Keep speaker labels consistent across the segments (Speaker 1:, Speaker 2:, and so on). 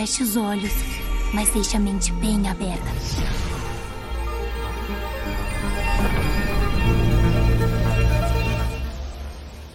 Speaker 1: feche os olhos, mas deixe a mente bem aberta.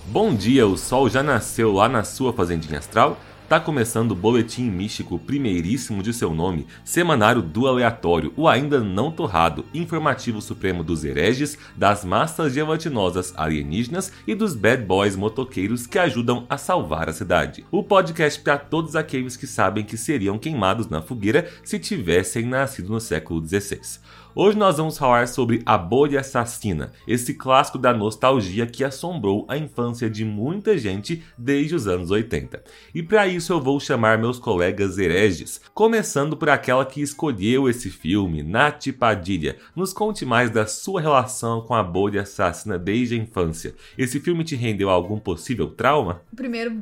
Speaker 2: Bom dia, o sol já nasceu lá na sua fazendinha astral? Tá começando o boletim místico primeiríssimo de seu nome, semanário do aleatório, o ainda não torrado, informativo supremo dos hereges, das massas diamantinosas alienígenas e dos bad boys motoqueiros que ajudam a salvar a cidade. O podcast para todos aqueles que sabem que seriam queimados na fogueira se tivessem nascido no século XVI. Hoje nós vamos falar sobre A Bolha Assassina, esse clássico da nostalgia que assombrou a infância de muita gente desde os anos 80. E para isso eu vou chamar meus colegas hereges, começando por aquela que escolheu esse filme, Nath Padilha. Nos conte mais da sua relação com a bolha assassina desde a infância. Esse filme te rendeu algum possível trauma?
Speaker 3: Primeiro,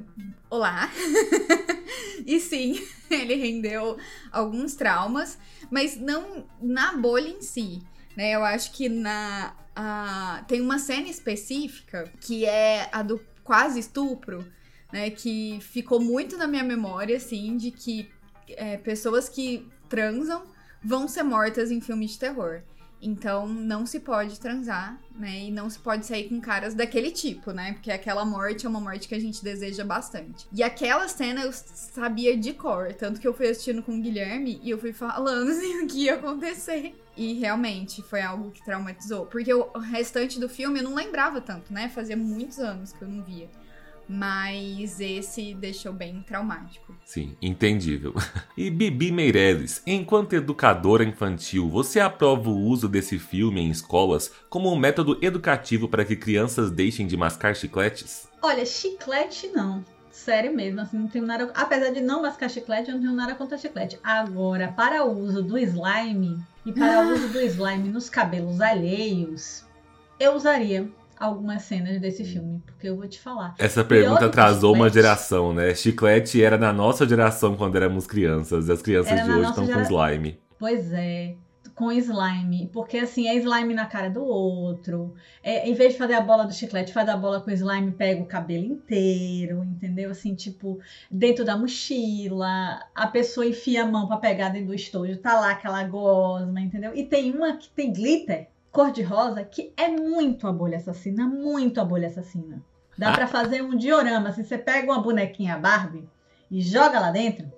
Speaker 3: olá. e sim, ele rendeu alguns traumas, mas não na bolha em si. Né? Eu acho que na a, tem uma cena específica que é a do quase estupro, né? Que ficou muito na minha memória, assim, de que é, pessoas que transam vão ser mortas em filmes de terror. Então não se pode transar, né? E não se pode sair com caras daquele tipo, né? Porque aquela morte é uma morte que a gente deseja bastante. E aquela cena eu sabia de cor, tanto que eu fui assistindo com o Guilherme e eu fui falando assim, o que ia acontecer. E realmente foi algo que traumatizou. Porque o restante do filme eu não lembrava tanto, né? Fazia muitos anos que eu não via. Mas esse deixou bem traumático.
Speaker 2: Sim, entendível. E Bibi Meireles, enquanto educadora infantil, você aprova o uso desse filme em escolas como um método educativo para que crianças deixem de mascar chicletes?
Speaker 4: Olha, chiclete não. Sério mesmo, assim, não tenho nada. Apesar de não mascar chiclete, eu não tenho nada contra chiclete. Agora, para o uso do slime e para o uso do slime nos cabelos alheios, eu usaria algumas cenas desse filme, porque eu vou te falar.
Speaker 2: Essa pergunta atrasou uma geração, né? Chiclete era na nossa geração quando éramos crianças, e as crianças era de hoje estão gera... com slime.
Speaker 4: Pois é, com slime, porque assim, é slime na cara do outro. É, em vez de fazer a bola do chiclete, faz a bola com slime, pega o cabelo inteiro, entendeu? Assim, tipo, dentro da mochila, a pessoa enfia a mão para pegar dentro do estojo, tá lá aquela gosma, entendeu? E tem uma que tem glitter cor-de-rosa, que é muito a bolha assassina, muito a bolha assassina. Dá ah. para fazer um diorama. Se você pega uma bonequinha Barbie e joga lá dentro,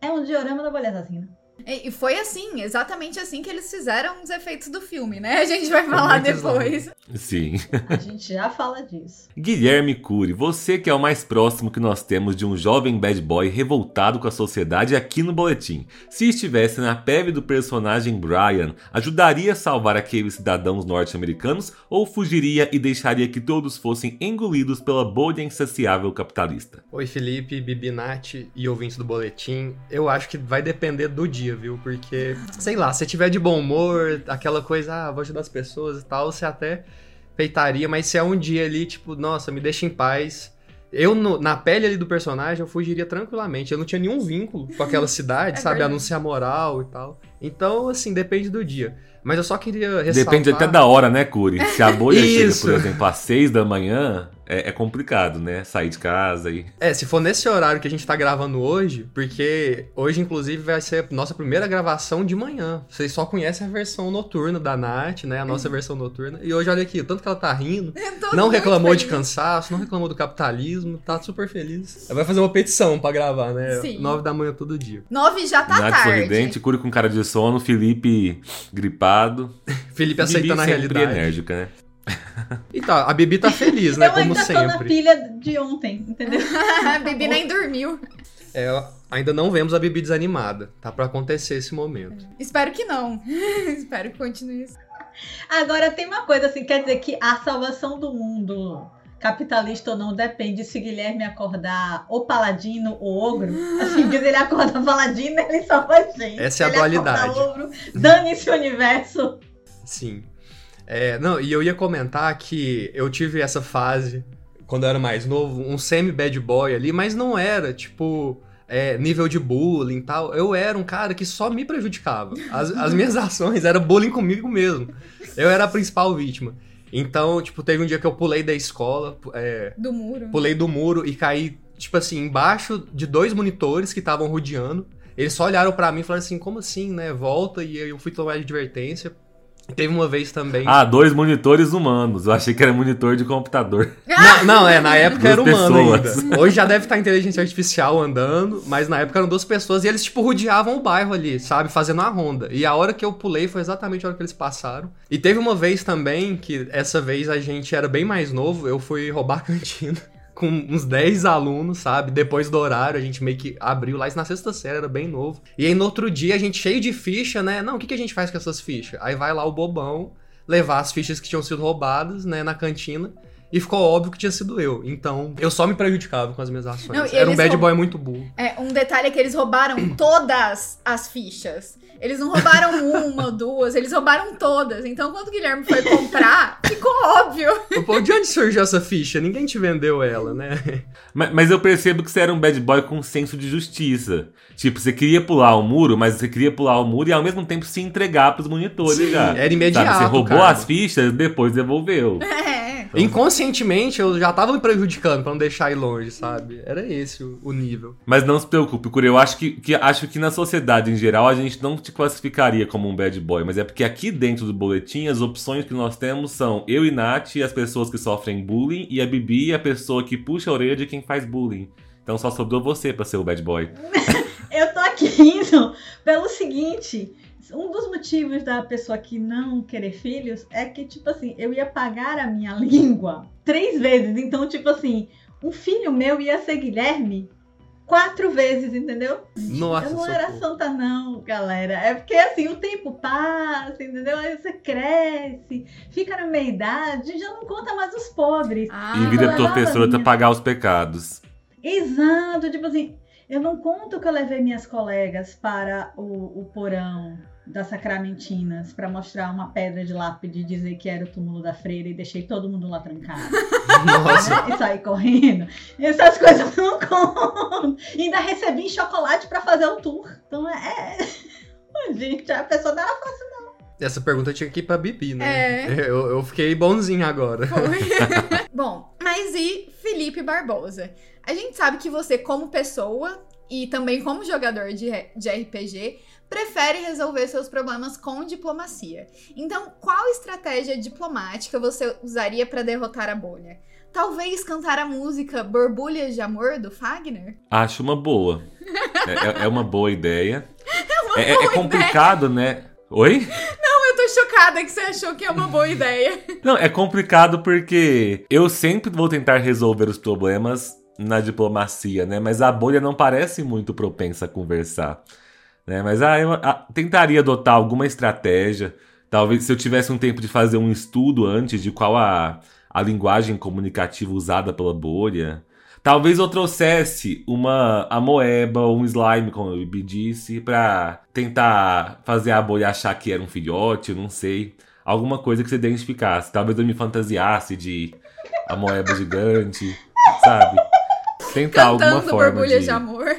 Speaker 4: é um diorama da bolha assassina.
Speaker 3: E foi assim, exatamente assim que eles fizeram os efeitos do filme, né? A gente vai falar depois.
Speaker 2: Sim.
Speaker 4: A gente já fala disso.
Speaker 2: Guilherme Cury, você que é o mais próximo que nós temos de um jovem bad boy revoltado com a sociedade aqui no boletim. Se estivesse na pele do personagem Brian, ajudaria a salvar aqueles cidadãos norte-americanos ou fugiria e deixaria que todos fossem engolidos pela bolha insaciável capitalista?
Speaker 5: Oi, Felipe, Bibi Nath e ouvintes do boletim. Eu acho que vai depender do dia, viu? Porque, sei lá, se tiver de bom humor, aquela coisa, ah, vou ajudar as pessoas e tal, você até peitaria, mas se é um dia ali, tipo, nossa, me deixa em paz. Eu, no, na pele ali do personagem, eu fugiria tranquilamente. Eu não tinha nenhum vínculo com aquela cidade, é sabe? Verdade. Anunciar moral e tal. Então, assim, depende do dia. Mas eu só queria ressaltar...
Speaker 2: Depende até da hora, né, Curi? Se a bolha chega, por exemplo, às seis da manhã, é, é, complicado, né? Sair de casa e.
Speaker 5: É, se for nesse horário que a gente tá gravando hoje, porque hoje, inclusive, vai ser a nossa primeira gravação de manhã. Vocês só conhecem a versão noturna da Nath, né? A nossa versão noturna. E hoje, olha aqui, o tanto que ela tá rindo. Não reclamou de cansaço, não reclamou do capitalismo, tá super feliz. Ela vai fazer uma petição pra gravar, né? Sim. Nove da manhã todo dia.
Speaker 3: Nove já tá
Speaker 2: Nath
Speaker 3: tarde.
Speaker 2: sorridente, Curi com cara de sono, Felipe gripado.
Speaker 5: Felipe aceitando a realidade.
Speaker 2: enérgica, né?
Speaker 5: Então, a Bibi tá feliz, né?
Speaker 4: Eu
Speaker 5: como
Speaker 4: ainda
Speaker 5: sempre.
Speaker 4: Tô na pilha de ontem, entendeu?
Speaker 3: a Bibi nem dormiu.
Speaker 5: É, ainda não vemos a Bibi desanimada. Tá para acontecer esse momento.
Speaker 3: É. Espero que não. Espero que continue isso.
Speaker 4: Agora tem uma coisa assim, quer dizer que a salvação do mundo capitalista ou não depende se Guilherme acordar ou paladino ou ogro. Assim, diz ele acorda paladino, ele salva a gente.
Speaker 5: Essa é a dualidade.
Speaker 4: Dane-se o universo.
Speaker 5: Sim. É, não, e eu ia comentar que eu tive essa fase, quando eu era mais novo, um semi-bad boy ali, mas não era, tipo, é, nível de bullying e tal. Eu era um cara que só me prejudicava. As, as minhas ações eram bullying comigo mesmo. Eu era a principal vítima. Então, tipo, teve um dia que eu pulei da escola. É,
Speaker 3: do muro.
Speaker 5: Pulei do muro e caí, tipo assim, embaixo de dois monitores que estavam rodeando. Eles só olharam pra mim e falaram assim, como assim, né? Volta, e eu fui tomar advertência. Teve uma vez também.
Speaker 2: Ah, dois monitores humanos. Eu achei que era monitor de computador.
Speaker 5: Na- não, é, na época
Speaker 2: Duas
Speaker 5: era humano
Speaker 2: pessoas.
Speaker 5: ainda. Hoje já deve estar inteligência artificial andando, mas na época eram duas pessoas e eles, tipo, rodeavam o bairro ali, sabe? Fazendo a ronda. E a hora que eu pulei foi exatamente a hora que eles passaram. E teve uma vez também que, essa vez a gente era bem mais novo, eu fui roubar a cantina. Com uns 10 alunos, sabe? Depois do horário, a gente meio que abriu lá. Isso na sexta série, era bem novo. E aí no outro dia, a gente cheio de ficha, né? Não, o que, que a gente faz com essas fichas? Aí vai lá o bobão levar as fichas que tinham sido roubadas, né, na cantina. E ficou óbvio que tinha sido eu. Então, eu só me prejudicava com as minhas ações.
Speaker 3: Não,
Speaker 5: Era um bad boy muito burro.
Speaker 3: É, um detalhe é que eles roubaram todas as fichas. Eles não roubaram uma ou duas, eles roubaram todas. Então, quando o Guilherme foi comprar, ficou óbvio.
Speaker 5: Pô, de onde surgiu essa ficha? Ninguém te vendeu ela, né?
Speaker 2: Mas, mas eu percebo que você era um bad boy com senso de justiça. Tipo, você queria pular o muro, mas você queria pular o muro e ao mesmo tempo se entregar pros monitores
Speaker 5: Sim,
Speaker 2: já.
Speaker 5: era imediato,
Speaker 2: Sabe? Você roubou
Speaker 5: cara.
Speaker 2: as fichas, depois devolveu.
Speaker 3: É.
Speaker 5: Inconscientemente, eu já tava me prejudicando pra não deixar ir longe, sabe? Era esse o, o nível.
Speaker 2: Mas não se preocupe, Curi. Eu acho que, que- acho que na sociedade em geral a gente não te classificaria como um bad boy, mas é porque aqui dentro do boletim as opções que nós temos são eu e Nath, as pessoas que sofrem bullying, e a Bibi, a pessoa que puxa a orelha de quem faz bullying. Então só sobrou você pra ser o bad boy.
Speaker 4: Eu tô aqui rindo pelo seguinte. Um dos motivos da pessoa que não querer filhos é que, tipo assim, eu ia pagar a minha língua três vezes. Então, tipo assim, um filho meu ia ser Guilherme quatro vezes, entendeu?
Speaker 5: Nossa,
Speaker 4: eu não era
Speaker 5: socorro.
Speaker 4: santa, não, galera. É porque assim, o tempo passa, entendeu? Aí você cresce, fica na meia idade, já não conta mais os pobres.
Speaker 3: Ah,
Speaker 2: e vira
Speaker 4: eu levava
Speaker 2: professora pra
Speaker 4: minha-
Speaker 2: pagar os pecados.
Speaker 4: Exato, tipo assim, eu não conto que eu levei minhas colegas para o, o porão das Sacramentinas para mostrar uma pedra de lápide e dizer que era o túmulo da freira e deixei todo mundo lá trancado.
Speaker 5: Nossa.
Speaker 4: E saí correndo. Essas coisas eu não conto. E ainda recebi chocolate para fazer o tour. Então é. é- Gente, a pessoa dá fácil.
Speaker 5: Essa pergunta tinha que ir pra Bibi, né?
Speaker 3: É.
Speaker 5: Eu, eu fiquei bonzinho agora.
Speaker 3: Foi. Bom, mas e Felipe Barbosa? A gente sabe que você, como pessoa e também como jogador de, de RPG, prefere resolver seus problemas com diplomacia. Então, qual estratégia diplomática você usaria para derrotar a bolha? Talvez cantar a música Borbulhas de Amor do Fagner?
Speaker 2: Acho uma boa. É, é- é uma boa ideia. É, é- é complicado, né? Oi?
Speaker 3: Eu tô chocada que você achou que é uma boa ideia.
Speaker 2: Não, é complicado porque eu sempre vou tentar resolver os problemas na diplomacia, né? Mas a bolha não parece muito propensa a conversar, né? Mas ah, eu ah, tentaria adotar alguma estratégia. Talvez se eu tivesse um tempo de fazer um estudo antes de qual a, a linguagem comunicativa usada pela bolha. Talvez eu trouxesse uma amoeba ou um slime, como eu me disse, pra tentar fazer a bolha achar que era um filhote, eu não sei. Alguma coisa que você identificasse. Talvez eu me fantasiasse de amoeba gigante, sabe? Tentar alguma
Speaker 3: Cantando
Speaker 2: forma
Speaker 3: Borbulhas
Speaker 2: de...
Speaker 3: de Amor.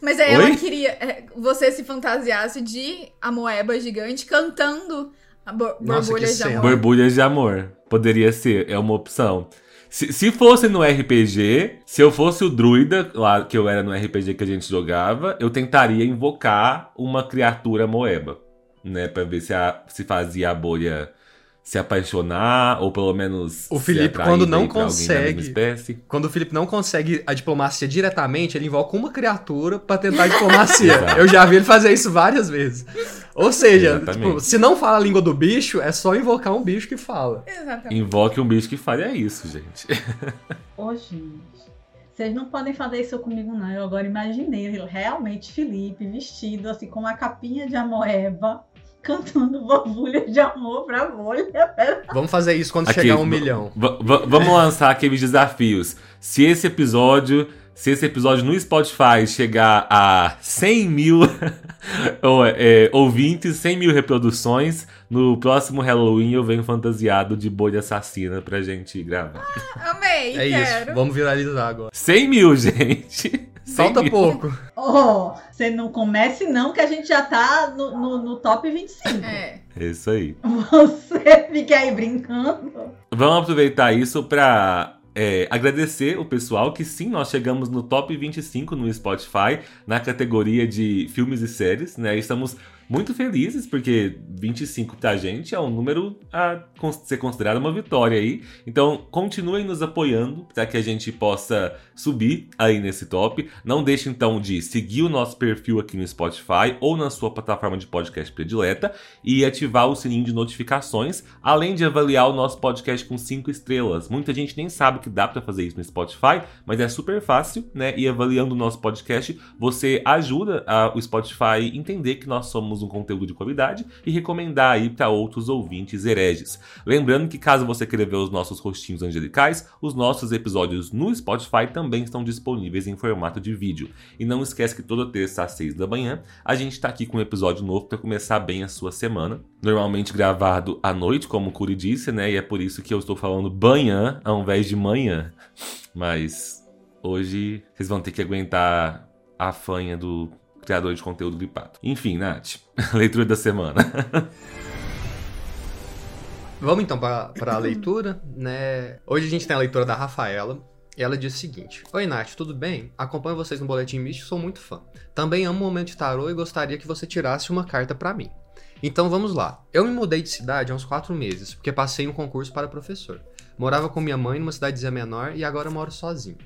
Speaker 3: Mas aí ela
Speaker 2: Oi?
Speaker 3: queria. é, Você se fantasiasse de Amoeba gigante cantando a bo-
Speaker 5: Nossa,
Speaker 3: Borbulhas de. Amor.
Speaker 2: Borbulhas de amor. Poderia ser, é uma opção. Se, se fosse no RPG, se eu fosse o druida, lá que eu era no RPG que a gente jogava, eu tentaria invocar uma criatura moeba, né? Pra ver se, a, se fazia a bolha se apaixonar, ou pelo menos.
Speaker 5: O Felipe, quando não consegue-
Speaker 2: espécie.
Speaker 5: Quando o Felipe não consegue a diplomacia diretamente, ele invoca uma criatura pra tentar a diplomacia. Eu já vi ele fazer isso várias vezes. Ou seja, tipo, se não fala a língua do bicho, é só invocar um bicho que fala.
Speaker 3: Exatamente.
Speaker 2: Invoque um bicho que fale é isso, gente.
Speaker 4: Ô, gente. Vocês não podem fazer isso comigo, não. Eu agora imaginei realmente Felipe vestido assim com uma capinha de amoeba, cantando borbulhas de amor pra bolha.
Speaker 5: Vamos fazer isso quando
Speaker 2: Aqui,
Speaker 5: chegar a um milhão.
Speaker 2: vamos lançar aqueles desafios. Se esse episódio, se esse episódio no Spotify chegar a 100 mil ou, é, ouvintes, 100 mil reproduções, no próximo Halloween eu venho fantasiado de bolha assassina pra gente gravar.
Speaker 3: Amei,
Speaker 5: É
Speaker 3: quero.
Speaker 5: isso, vamos viralizar agora.
Speaker 2: 100 mil, gente! 100
Speaker 5: Falta pouco.
Speaker 4: Oh, você não comece não, que a gente já tá no, no, no top 25.
Speaker 3: É.
Speaker 2: É isso aí.
Speaker 4: Você fica aí brincando.
Speaker 2: Vamos aproveitar isso pra é, agradecer o pessoal que sim, nós chegamos no top 25 no Spotify, na categoria de filmes e séries, né? Estamos muito felizes, porque 25 pra gente é um número a ser considerado uma vitória aí. Então, continuem nos apoiando para que a gente possa subir aí nesse top. Não deixe então de seguir o nosso perfil aqui no Spotify ou na sua plataforma de podcast predileta e ativar o sininho de notificações, além de avaliar o nosso podcast com 5 estrelas. Muita gente nem sabe que dá para fazer isso no Spotify, mas é super fácil, né? E avaliando o nosso podcast, você ajuda a, o Spotify entender que nós somos um conteúdo de qualidade e recomendar aí para outros ouvintes hereges. Lembrando que caso você queira ver os nossos rostinhos angelicais, os nossos episódios no Spotify também estão disponíveis em formato de vídeo. E não esquece que toda terça às 6 da manhã a gente está aqui com um episódio novo para começar bem a sua semana. Normalmente gravado à noite, como o Curi disse, né? E é por isso que eu estou falando banhã ao invés de manhã. Mas hoje vocês vão ter que aguentar a fanha do criador de conteúdo gripado. Enfim, Nath, leitura da semana.
Speaker 5: Vamos então para a leitura, né? Hoje a gente tem a leitura da Rafaela. Ela diz o seguinte: Oi, Nath, tudo bem? Acompanho vocês no Boletim Místico, sou muito fã. Também amo o momento de tarô e gostaria que você tirasse uma carta para mim. Então vamos lá. Eu me mudei de cidade há uns 4 meses, porque passei um concurso para professor. Morava com minha mãe numa cidadezinha menor e agora moro sozinho.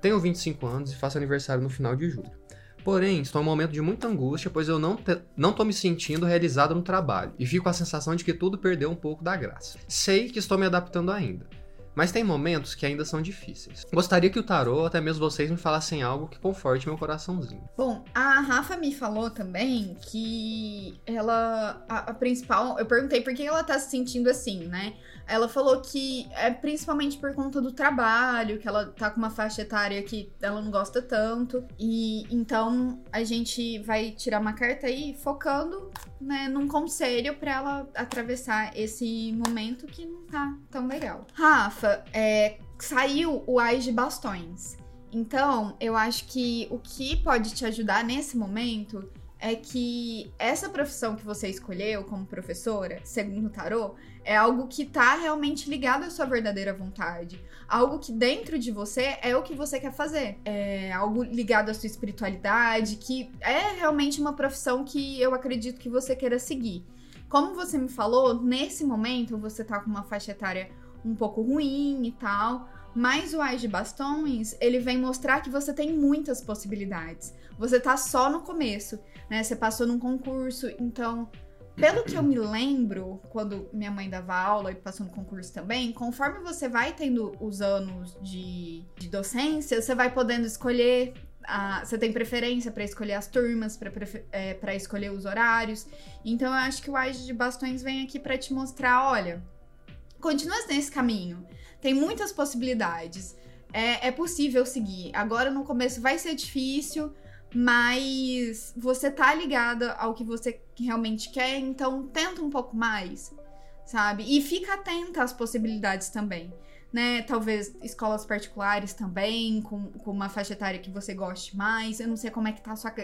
Speaker 5: Tenho 25 anos e faço aniversário no final de julho. Porém, estou em um momento de muita angústia, pois eu não, te, não tô me sentindo realizado no trabalho e fico com a sensação de que tudo perdeu um pouco da graça. Sei que estou me adaptando ainda, mas tem momentos que ainda são difíceis. Gostaria que o tarô, ou até mesmo vocês, me falassem algo que conforte meu coraçãozinho.
Speaker 3: Bom, a Rafa me falou também que ela. A, a principal. Eu perguntei por que ela tá se sentindo assim, né? Ela falou que é principalmente por conta do trabalho, que ela tá com uma faixa etária que ela não gosta tanto. E então a gente vai tirar uma carta aí focando, né, num conselho para ela atravessar esse momento que não tá tão legal. Rafa, é, saiu o Ais de Bastões. Então, eu acho que o que pode te ajudar nesse momento é que essa profissão que você escolheu como professora, segundo o tarô, é algo que tá realmente ligado à sua verdadeira vontade. Algo que dentro de você é o que você quer fazer. É algo ligado à sua espiritualidade, que é realmente uma profissão que eu acredito que você queira seguir. Como você me falou, nesse momento você tá com uma faixa etária um pouco ruim e tal, mas o Ais de Bastões, ele vem mostrar que você tem muitas possibilidades. Você tá só no começo né? Você passou num concurso, então pelo que eu me lembro, quando minha mãe dava aula e passou no concurso também, conforme você vai tendo os anos de, de docência, você vai podendo escolher. A, você tem preferência para escolher as turmas, para é, escolher os horários. Então eu acho que o Age de Bastões vem aqui para te mostrar: olha, continua nesse caminho. Tem muitas possibilidades. É, é possível seguir. Agora no começo vai ser difícil, mas você tá ligada ao que você realmente quer, então tenta um pouco mais, sabe? E fica atenta às possibilidades também, né? Talvez escolas particulares também, com, com uma faixa etária que você goste mais. Eu não sei como é que tá a sua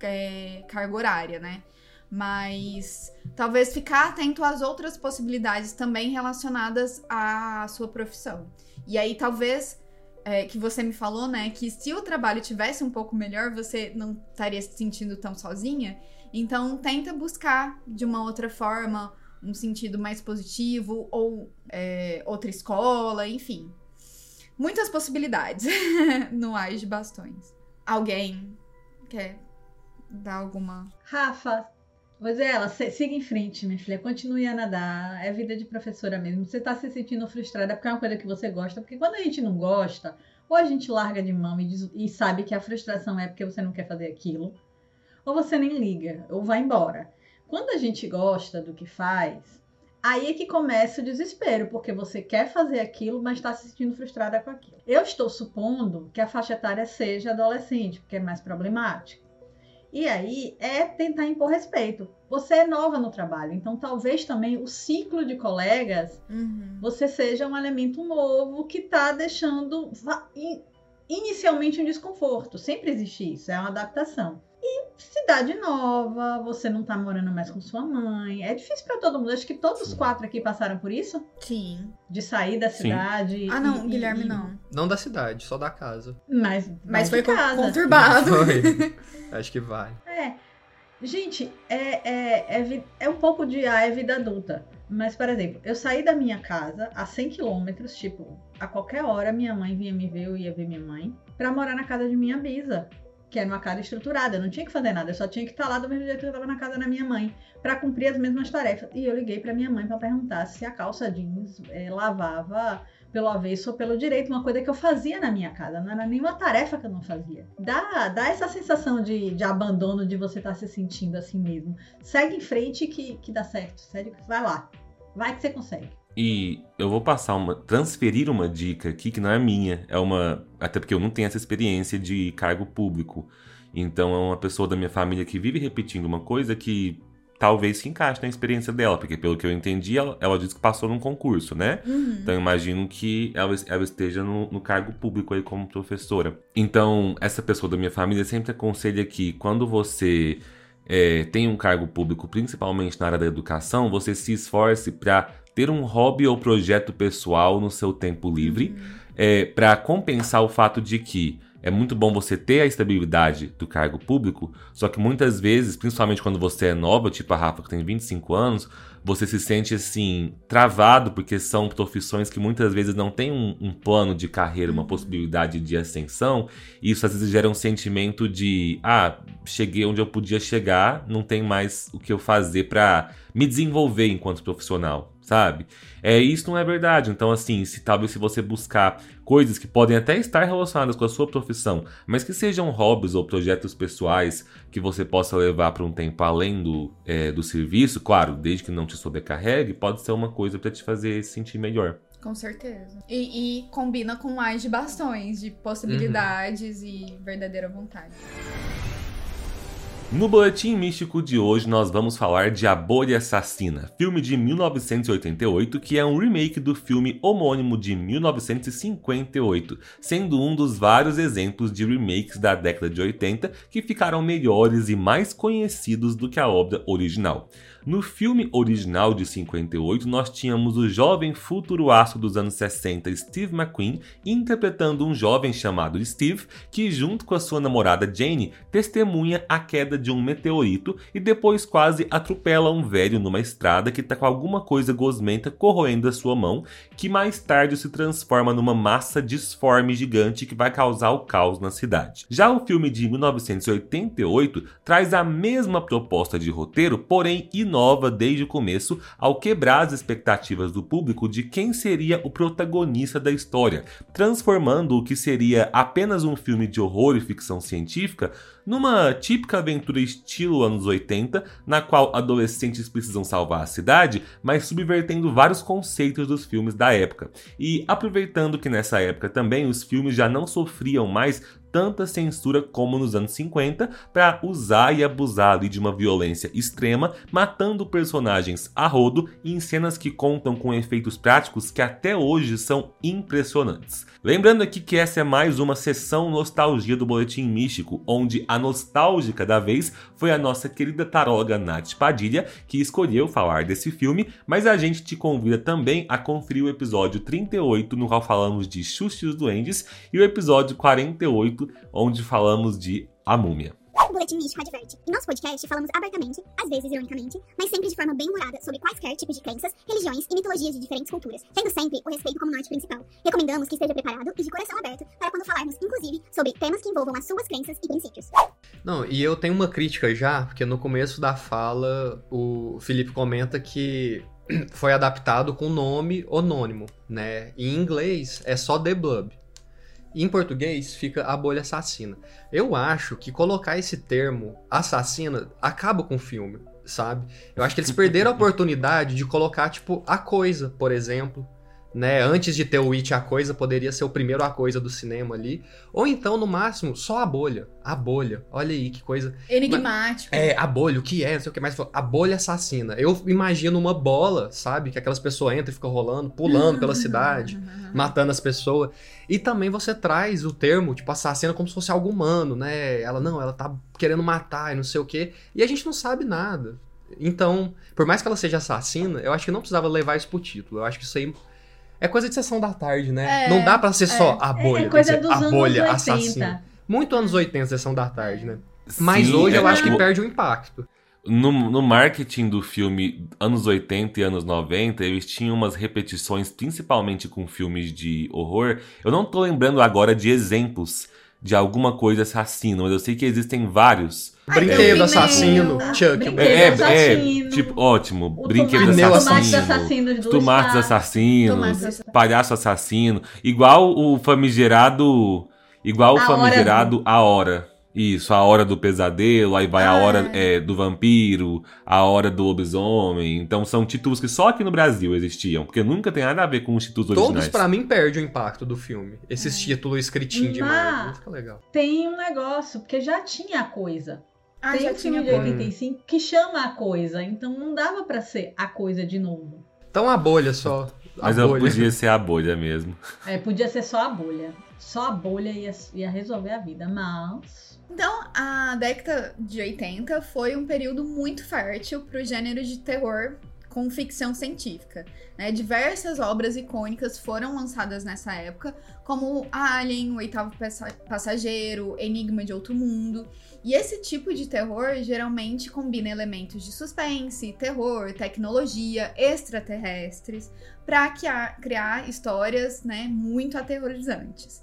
Speaker 3: é, carga horária, né? Mas talvez ficar atento às outras possibilidades também relacionadas à sua profissão. E aí talvez é, que você me falou, né? Que se o trabalho tivesse um pouco melhor, você não estaria se sentindo tão sozinha. Então, tenta buscar de uma outra forma, um sentido mais positivo, ou é, outra escola, enfim. Muitas possibilidades no Ais de Bastões. Alguém quer dar alguma.
Speaker 4: Rafa, Pois é, ela, siga em frente, minha filha. Continue a nadar. É vida de professora mesmo. Você está se sentindo frustrada porque é uma coisa que você gosta. Porque quando a gente não gosta, ou a gente larga de mão e, diz, e sabe que a frustração é porque você não quer fazer aquilo, ou você nem liga, ou vai embora. Quando a gente gosta do que faz, aí é que começa o desespero, porque você quer fazer aquilo, mas está se sentindo frustrada com aquilo. Eu estou supondo que a faixa etária seja adolescente, porque é mais problemático. E aí é tentar impor respeito. Você é nova no trabalho, então talvez também o ciclo de colegas uhum. você seja um elemento novo que está deixando inicialmente um desconforto. Sempre existe isso, é uma adaptação. E cidade nova, você não tá morando mais com sua mãe. É difícil pra todo mundo. Acho que todos os
Speaker 2: Sim.
Speaker 4: quatro aqui passaram por isso.
Speaker 3: Sim.
Speaker 4: De sair da
Speaker 2: Sim.
Speaker 4: cidade.
Speaker 3: Ah, não,
Speaker 4: e-
Speaker 3: Guilherme
Speaker 4: e-
Speaker 3: não.
Speaker 5: Não da cidade, só da casa.
Speaker 4: Mas,
Speaker 3: Mas foi
Speaker 4: casa.
Speaker 3: conturbado.
Speaker 5: Foi. Acho que vai.
Speaker 4: É. Gente, é, é, é, é um pouco de ah, é vida adulta. Mas, por exemplo, eu saí da minha casa a 100 quilômetros, tipo, a qualquer hora minha mãe vinha me ver, eu ia ver minha mãe, pra morar na casa de minha bisa, que era uma casa estruturada. Eu não tinha que fazer nada, eu só tinha que estar lá do mesmo jeito que eu tava na casa da minha mãe, pra cumprir as mesmas tarefas. E eu liguei pra minha mãe pra perguntar se a calça jeans eh, lavava pelo avesso ou pelo direito, uma coisa que eu fazia na minha casa, não era nenhuma tarefa que eu não fazia. Dá, dá essa sensação de, de abandono, de você estar se sentindo assim mesmo. Segue em frente que, que dá certo, sério, vai lá, vai que você consegue.
Speaker 2: E eu vou passar uma. transferir uma dica aqui que não é minha. É uma. Até porque eu não tenho essa experiência de cargo público. Então é uma pessoa da minha família que vive repetindo uma coisa que talvez se encaixe na experiência dela. Porque pelo que eu entendi, ela, ela disse que passou num concurso, né?
Speaker 3: Uhum.
Speaker 2: Então eu imagino que ela, ela esteja no, no cargo público aí como professora. Então, essa pessoa da minha família sempre aconselha que quando você é, tem um cargo público, principalmente na área da educação, você se esforce para ter um hobby ou projeto pessoal no seu tempo livre, é, para compensar o fato de que é muito bom você ter a estabilidade do cargo público, só que muitas vezes, principalmente quando você é nova, tipo a Rafa que tem 25 anos, você se sente assim, travado, porque são profissões que muitas vezes não têm um, um plano de carreira, uma possibilidade de ascensão, e isso às vezes gera um sentimento de, ah, cheguei onde eu podia chegar, não tem mais o que eu fazer pra me desenvolver enquanto profissional, sabe? É, isso não é verdade. Então, assim, se talvez se você buscar coisas que podem até estar relacionadas com a sua profissão, mas que sejam hobbies ou projetos pessoais que você possa levar para um tempo além do, é, do serviço, claro, desde que não te sobrecarregue, pode ser uma coisa para te fazer sentir melhor.
Speaker 3: Com certeza. E, e combina com mais de bastões, de possibilidades e verdadeira vontade.
Speaker 2: No Boletim Místico de hoje, nós vamos falar de A Bolha Assassina, filme de 1988, que é um remake do filme homônimo de 1958, sendo um dos vários exemplos de remakes da década de 80 que ficaram melhores e mais conhecidos do que a obra original. No filme original de 58, nós tínhamos o jovem futuro astro dos anos 60, Steve McQueen, interpretando um jovem chamado Steve, que junto com a sua namorada Jane, testemunha a queda de um meteorito e depois quase atropela um velho numa estrada que está com alguma coisa gosmenta corroendo a sua mão, que mais tarde se transforma numa massa disforme gigante que vai causar o caos na cidade. Já o filme de 1988 traz a mesma proposta de roteiro, porém inova desde o começo ao quebrar as expectativas do público de quem seria o protagonista da história, transformando o que seria apenas um filme de horror e ficção científica numa típica aventura estilo anos 80, na qual adolescentes precisam salvar a cidade, mas subvertendo vários conceitos dos filmes da época. E aproveitando que nessa época também os filmes já não sofriam mais tanta censura como nos anos 50 para usar e abusar de uma violência extrema, matando personagens a rodo e em cenas que contam com efeitos práticos que até hoje são impressionantes. Lembrando aqui que essa é mais uma sessão nostalgia do Boletim Místico, onde a nostálgica da vez foi a nossa querida taróloga Nath Padilha, que escolheu falar desse filme, mas a gente te convida também a conferir o episódio 38, no qual falamos de Xuxa e os Duendes, e o episódio 48, onde falamos de A Múmia.
Speaker 6: O Boletim Místico adverte. Em nosso podcast, falamos abertamente, às vezes ironicamente, mas sempre de forma bem humorada, sobre quaisquer tipos de crenças, religiões e mitologias de diferentes culturas, tendo sempre o respeito como norte principal. Recomendamos que esteja preparado e de coração aberto para quando falarmos, inclusive, sobre temas que envolvam as suas crenças e princípios.
Speaker 5: Não, e eu tenho uma crítica já, porque no começo da fala o Felipe comenta que foi adaptado com nome anônimo, né? Em inglês é só The Blob. Em português fica a bolha assassina. Eu acho que colocar esse termo assassina acaba com o filme, sabe? Eu acho que eles perderam a oportunidade de colocar, tipo, a coisa, por exemplo. Né? Antes de ter o It a coisa, poderia ser o primeiro a coisa do cinema ali. Ou então, no máximo, só a bolha. A bolha. Olha aí que coisa.
Speaker 3: Enigmático.
Speaker 5: É, a bolha, o que é, não sei o que mais. A bolha assassina. Eu imagino uma bola, sabe? Que aquelas pessoas entram e ficam rolando, pulando pela cidade, matando as pessoas. E também você traz o termo, tipo, assassina como se fosse algo humano, né? Ela, não, ela tá querendo matar e não sei o que. E a gente não sabe nada. Então, por mais que ela seja assassina, eu acho que não precisava levar isso pro título. Eu acho que isso aí é coisa de sessão da tarde, né?
Speaker 3: É,
Speaker 5: não dá pra ser só a bolha.
Speaker 4: É coisa
Speaker 5: ser
Speaker 4: dos
Speaker 5: a
Speaker 4: anos
Speaker 5: bolha
Speaker 4: 80.
Speaker 5: assassina. Muito anos 80, sessão da tarde, né? Mas
Speaker 2: Sim,
Speaker 5: hoje
Speaker 2: é
Speaker 5: eu acho que
Speaker 2: tipo-
Speaker 5: perde o impacto.
Speaker 2: No, no marketing do filme anos 80 e anos 90, eles tinham umas repetições, principalmente com filmes de horror. Eu não tô lembrando agora de exemplos de alguma coisa assassina, mas eu sei que existem vários.
Speaker 5: Brinquedo assassino,
Speaker 3: Ah,
Speaker 5: Chuck.
Speaker 4: brinquedo.
Speaker 5: o-
Speaker 2: É, é,
Speaker 4: assassino.
Speaker 2: tipo, ótimo.
Speaker 4: O
Speaker 2: brinquedo
Speaker 5: tomate-
Speaker 2: assassino.
Speaker 4: tomates assassinos do
Speaker 2: Tomates assassinos,
Speaker 3: Tomates assassinos.
Speaker 2: palhaço assassino. Igual o famigerado. Igual o
Speaker 4: A Hora
Speaker 2: famigerado A Hora. Isso, a hora do pesadelo, aí vai a
Speaker 3: Ah,
Speaker 2: hora é, do vampiro, a hora do lobisomem. Então são títulos que só aqui no Brasil existiam, porque nunca tem nada a ver com os títulos
Speaker 5: Todos,
Speaker 2: originais.
Speaker 5: pra mim, perdem o impacto do filme. Esses títulos escritinhos de
Speaker 4: Mas-
Speaker 5: Marvel. Não fica legal.
Speaker 4: Tem um negócio, porque já tinha a coisa.
Speaker 3: Ah,
Speaker 4: Tem
Speaker 3: já
Speaker 4: um filme de
Speaker 5: coisa.
Speaker 4: 85 que chama a coisa, então não dava pra ser a coisa de novo.
Speaker 5: Então a bolha só. A
Speaker 2: Mas eu
Speaker 5: bolha.
Speaker 2: podia ser a bolha mesmo.
Speaker 4: É, podia ser só a bolha. Só a bolha ia, ia resolver a vida, mas.
Speaker 3: Então, a década de 80 foi um período muito fértil para o gênero de terror com ficção científica. né? Diversas obras icônicas foram lançadas nessa época, como Alien, O Oitavo Passa- Passageiro, Enigma de Outro Mundo. E esse tipo de terror geralmente combina elementos de suspense, terror, tecnologia, extraterrestres, para criar histórias né, muito aterrorizantes.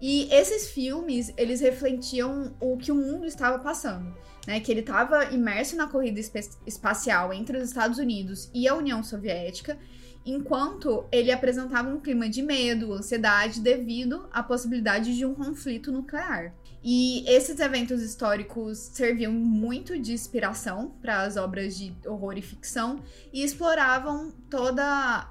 Speaker 3: E esses filmes, eles refletiam o que o mundo estava passando, né? Que ele estava imerso na corrida espacial entre os Estados Unidos e a União Soviética, enquanto ele apresentava um clima de medo, ansiedade devido à possibilidade de um conflito nuclear. E esses eventos históricos serviam muito de inspiração para as obras de horror e ficção e exploravam toda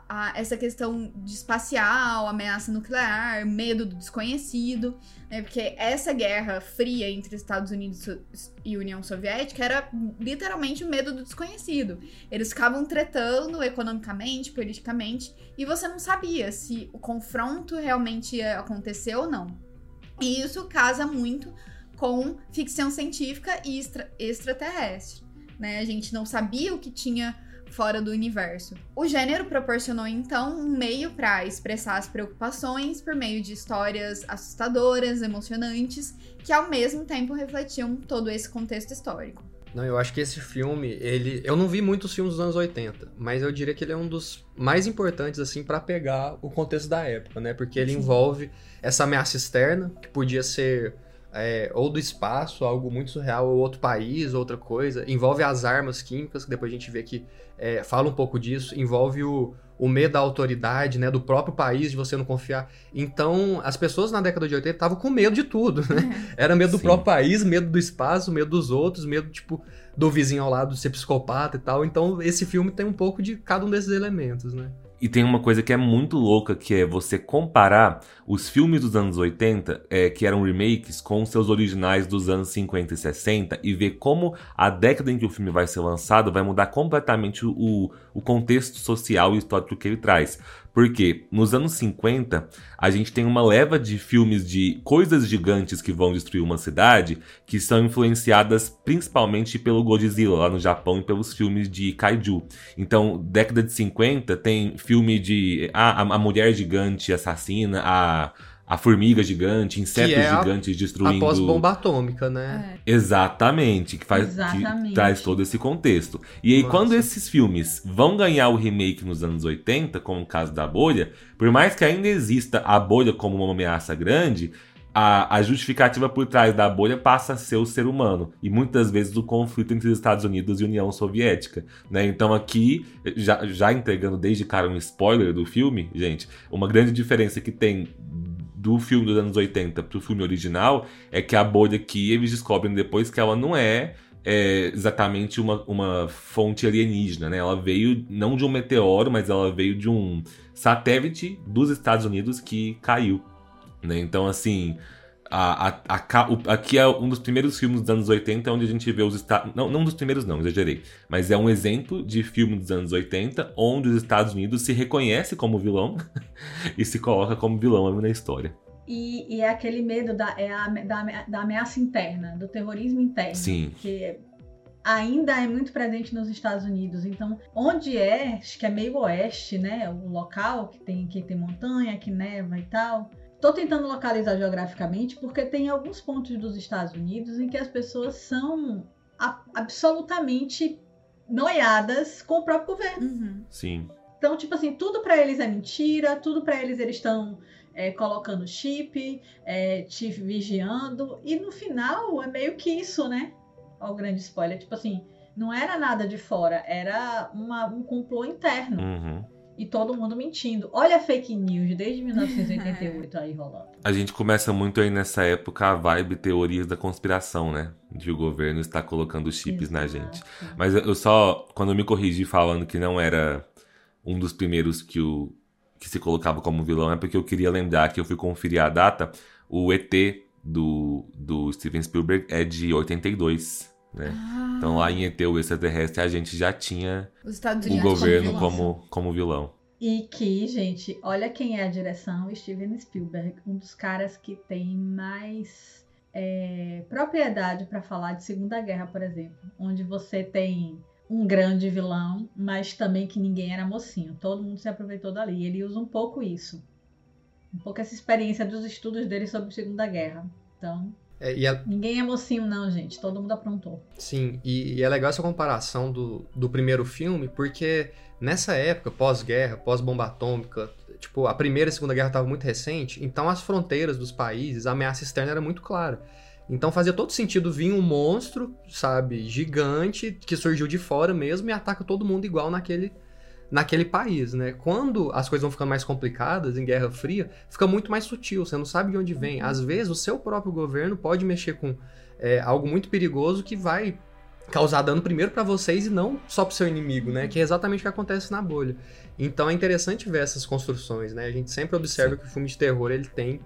Speaker 3: a- essa questão de espacial, ameaça nuclear, medo do desconhecido, né? Porque essa guerra fria entre Estados Unidos e União Soviética era literalmente o medo do desconhecido. Eles ficavam tretando economicamente, politicamente, e você não sabia se o confronto realmente ia acontecer ou não. E isso casa muito com ficção científica e extra- extraterrestre. Né? A gente não sabia o que tinha fora do universo. O gênero proporcionou então um meio para expressar as preocupações por meio de histórias assustadoras, emocionantes, que ao mesmo tempo refletiam todo esse contexto histórico.
Speaker 5: Não, eu acho que esse filme, ele. Eu não vi muitos filmes dos anos 80, mas eu diria que ele é um dos mais importantes, assim, pra pegar o contexto da época, né? Porque ele
Speaker 3: Sim.
Speaker 5: envolve essa ameaça externa, que podia ser é, ou do espaço, algo muito surreal, ou outro país, outra coisa. Envolve as armas químicas, que depois a gente vê que é, fala um pouco disso. Envolve o, o medo da autoridade, né? Do próprio país, de você não confiar. Então, as pessoas na década de 80 estavam com medo de tudo, né? Era medo do
Speaker 2: Sim.
Speaker 5: próprio país, medo do espaço, medo dos outros, medo, tipo, do vizinho ao lado ser psicopata e tal. Então, esse filme tem um pouco de cada um desses elementos, né?
Speaker 2: E tem uma coisa que é muito louca, que é você comparar os filmes dos anos 80, é, que eram remakes, com seus originais dos anos 50 e 60, e ver como a década em que o filme vai ser lançado vai mudar completamente o, o contexto social e histórico que ele traz. Porque nos anos 50, a gente tem uma leva de filmes de coisas gigantes que vão destruir uma cidade, que são influenciadas principalmente pelo Godzilla lá no Japão e pelos filmes de kaiju. Então, década de 50 tem filme de ah, a, a mulher gigante assassina, a, a formiga gigante, insetos
Speaker 5: é a-
Speaker 2: gigantes destruindo.
Speaker 5: Após bomba atômica, né?
Speaker 2: Exatamente, que faz
Speaker 4: Exatamente.
Speaker 2: que traz todo esse contexto. E aí,
Speaker 5: Nossa.
Speaker 2: quando esses filmes vão ganhar o remake nos anos 80, como o caso da bolha, por mais que ainda exista a bolha como uma ameaça grande, a, a justificativa por trás da bolha passa a ser o ser humano. E muitas vezes o conflito entre os Estados Unidos e a União Soviética. Né? Então aqui, já, já entregando desde cara um spoiler do filme, gente, uma grande diferença que tem do filme dos anos 80 pro filme original é que a bolha aqui eles descobrem depois que ela não é é exatamente uma, uma fonte alienígena, né? Ela veio não de um meteoro, mas ela veio de um satélite dos Estados Unidos que caiu. Né? Então, assim, a, a, a, o, aqui é um dos primeiros filmes dos anos 80 onde a gente vê os Estados... Não, não um dos primeiros não, exagerei. Mas é um exemplo de filme dos anos 80 onde os Estados Unidos se reconhece como vilão e se coloca como vilão na história.
Speaker 4: E, e, é aquele medo da, é a, da, da, ameaça interna, do terrorismo interno.
Speaker 2: Sim.
Speaker 4: Que ainda é muito presente nos Estados Unidos. Então, onde é, acho que é meio oeste, né? O local que tem, que tem montanha, que neva e tal. Tô tentando localizar geograficamente porque tem alguns pontos dos Estados Unidos em que as pessoas são a, absolutamente noiadas com o próprio governo.
Speaker 3: Uhum.
Speaker 2: Sim.
Speaker 4: Então, tipo assim, tudo para eles é mentira, tudo para eles eles estão é, colocando chip, é, te vigiando. E no final é meio que isso, né? Olha o grande spoiler. Tipo assim, não era nada de fora, era uma, um complô interno.
Speaker 2: Uhum.
Speaker 4: E todo mundo mentindo. Olha a fake news desde 1988 aí rolando.
Speaker 2: A gente começa muito aí nessa época a vibe teorias da conspiração, né? De o governo está colocando chips Exato. na gente. Mas eu só, quando eu me corrigi falando que não era um dos primeiros que o, que se colocava como vilão é porque eu queria lembrar que eu fui conferir a data. O ET do, do Steven Spielberg é de 82, né? Ah. Então lá em ET, o extraterrestre, a gente já tinha o governo como, como, como vilão.
Speaker 4: E que, gente, olha quem é a direção, Steven Spielberg, um dos caras que tem mais é, propriedade para falar de Segunda Guerra, por exemplo, onde você tem um grande vilão, mas também que ninguém era mocinho. Todo mundo se aproveitou dali. Ele usa um pouco isso. Um pouco essa experiência dos estudos dele sobre a Segunda Guerra. Então,
Speaker 5: é, a...
Speaker 4: ninguém é mocinho não, gente. Todo mundo aprontou.
Speaker 5: Sim, e, e é legal essa comparação do, do primeiro filme, porque nessa época, pós-guerra, pós-bomba atômica, tipo, a primeira e a segunda guerra estavam muito recente, então as fronteiras dos países, a ameaça externa era muito clara. Então fazia todo sentido vir um monstro, sabe, gigante, que surgiu de fora mesmo e ataca todo mundo igual naquele, naquele país, né? Quando as coisas vão ficando mais complicadas em Guerra Fria, fica muito mais sutil, você não sabe de onde vem. Às vezes o seu próprio governo pode mexer com é, algo muito perigoso que vai causar dano primeiro para vocês e não só pro seu inimigo, né? Que é exatamente o que acontece na bolha. Então é interessante ver essas construções, né? A gente sempre observa Sim. que o filme de terror ele tem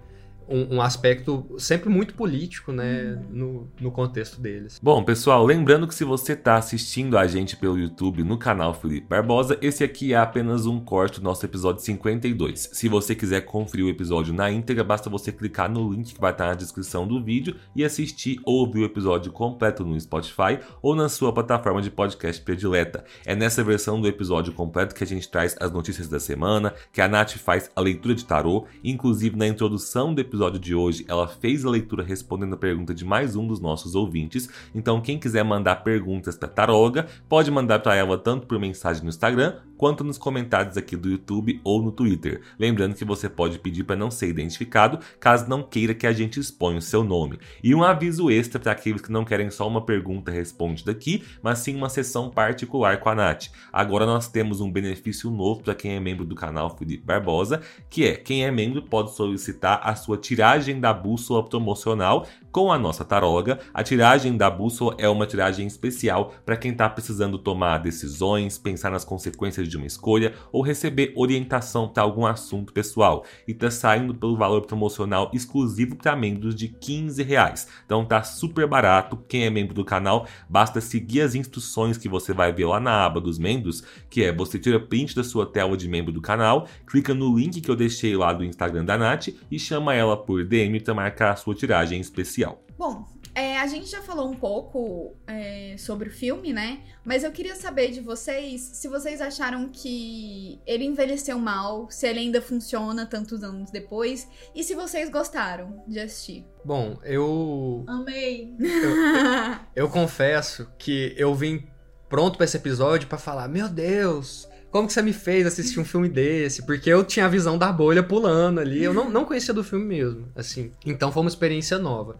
Speaker 5: um, um, aspecto sempre muito político, né, no, no contexto deles.
Speaker 2: Bom, pessoal, lembrando que se você está assistindo a gente pelo YouTube no canal Felipe Barbosa, esse aqui é apenas um corte do nosso episódio 52. Se você quiser conferir o episódio na íntegra, basta você clicar no link que vai estar na descrição do vídeo e assistir ou ouvir o episódio completo no Spotify ou na sua plataforma de podcast predileta. É nessa versão do episódio completo que a gente traz as notícias da semana, que a Nath faz a leitura de tarô, inclusive na introdução do episódio episódio de hoje, ela fez a leitura respondendo a pergunta de mais um dos nossos ouvintes. Então, quem quiser mandar perguntas para Taroga, pode mandar para ela tanto por mensagem no Instagram quanto nos comentários aqui do YouTube ou no Twitter. Lembrando que você pode pedir para não ser identificado caso não queira que a gente exponha o seu nome. E um aviso extra para aqueles que não querem só uma pergunta respondida aqui, mas sim uma sessão particular com a Nath. Agora nós temos um benefício novo para quem é membro do canal Felipe Barbosa, que é quem é membro pode solicitar a sua tiragem da bússola promocional com a nossa taróloga. A tiragem da bússola é uma tiragem especial para quem está precisando tomar decisões, pensar nas consequências de uma escolha ou receber orientação para algum assunto pessoal. E está saindo pelo valor promocional exclusivo para membros de 15 reais. Então tá super barato. Quem é membro do canal, basta seguir as instruções que você vai ver lá na aba dos membros, que é você tira print da sua tela de membro do canal, clica no link que eu deixei lá do Instagram da Nath e chama ela por DM para marcar a sua tiragem especial.
Speaker 3: Bom, é, a gente já falou um pouco é, sobre o filme, né? Mas eu queria saber de vocês se vocês acharam que ele envelheceu mal, se ele ainda funciona tantos anos depois, e se vocês gostaram de assistir.
Speaker 5: Bom, eu.
Speaker 4: Amei!
Speaker 5: Eu, eu, eu confesso que eu vim pronto para esse episódio para falar: Meu Deus! Como que você me fez assistir um filme desse? Porque eu tinha a visão da bolha pulando ali. Eu não, não conhecia do filme mesmo, assim. Então foi uma experiência nova.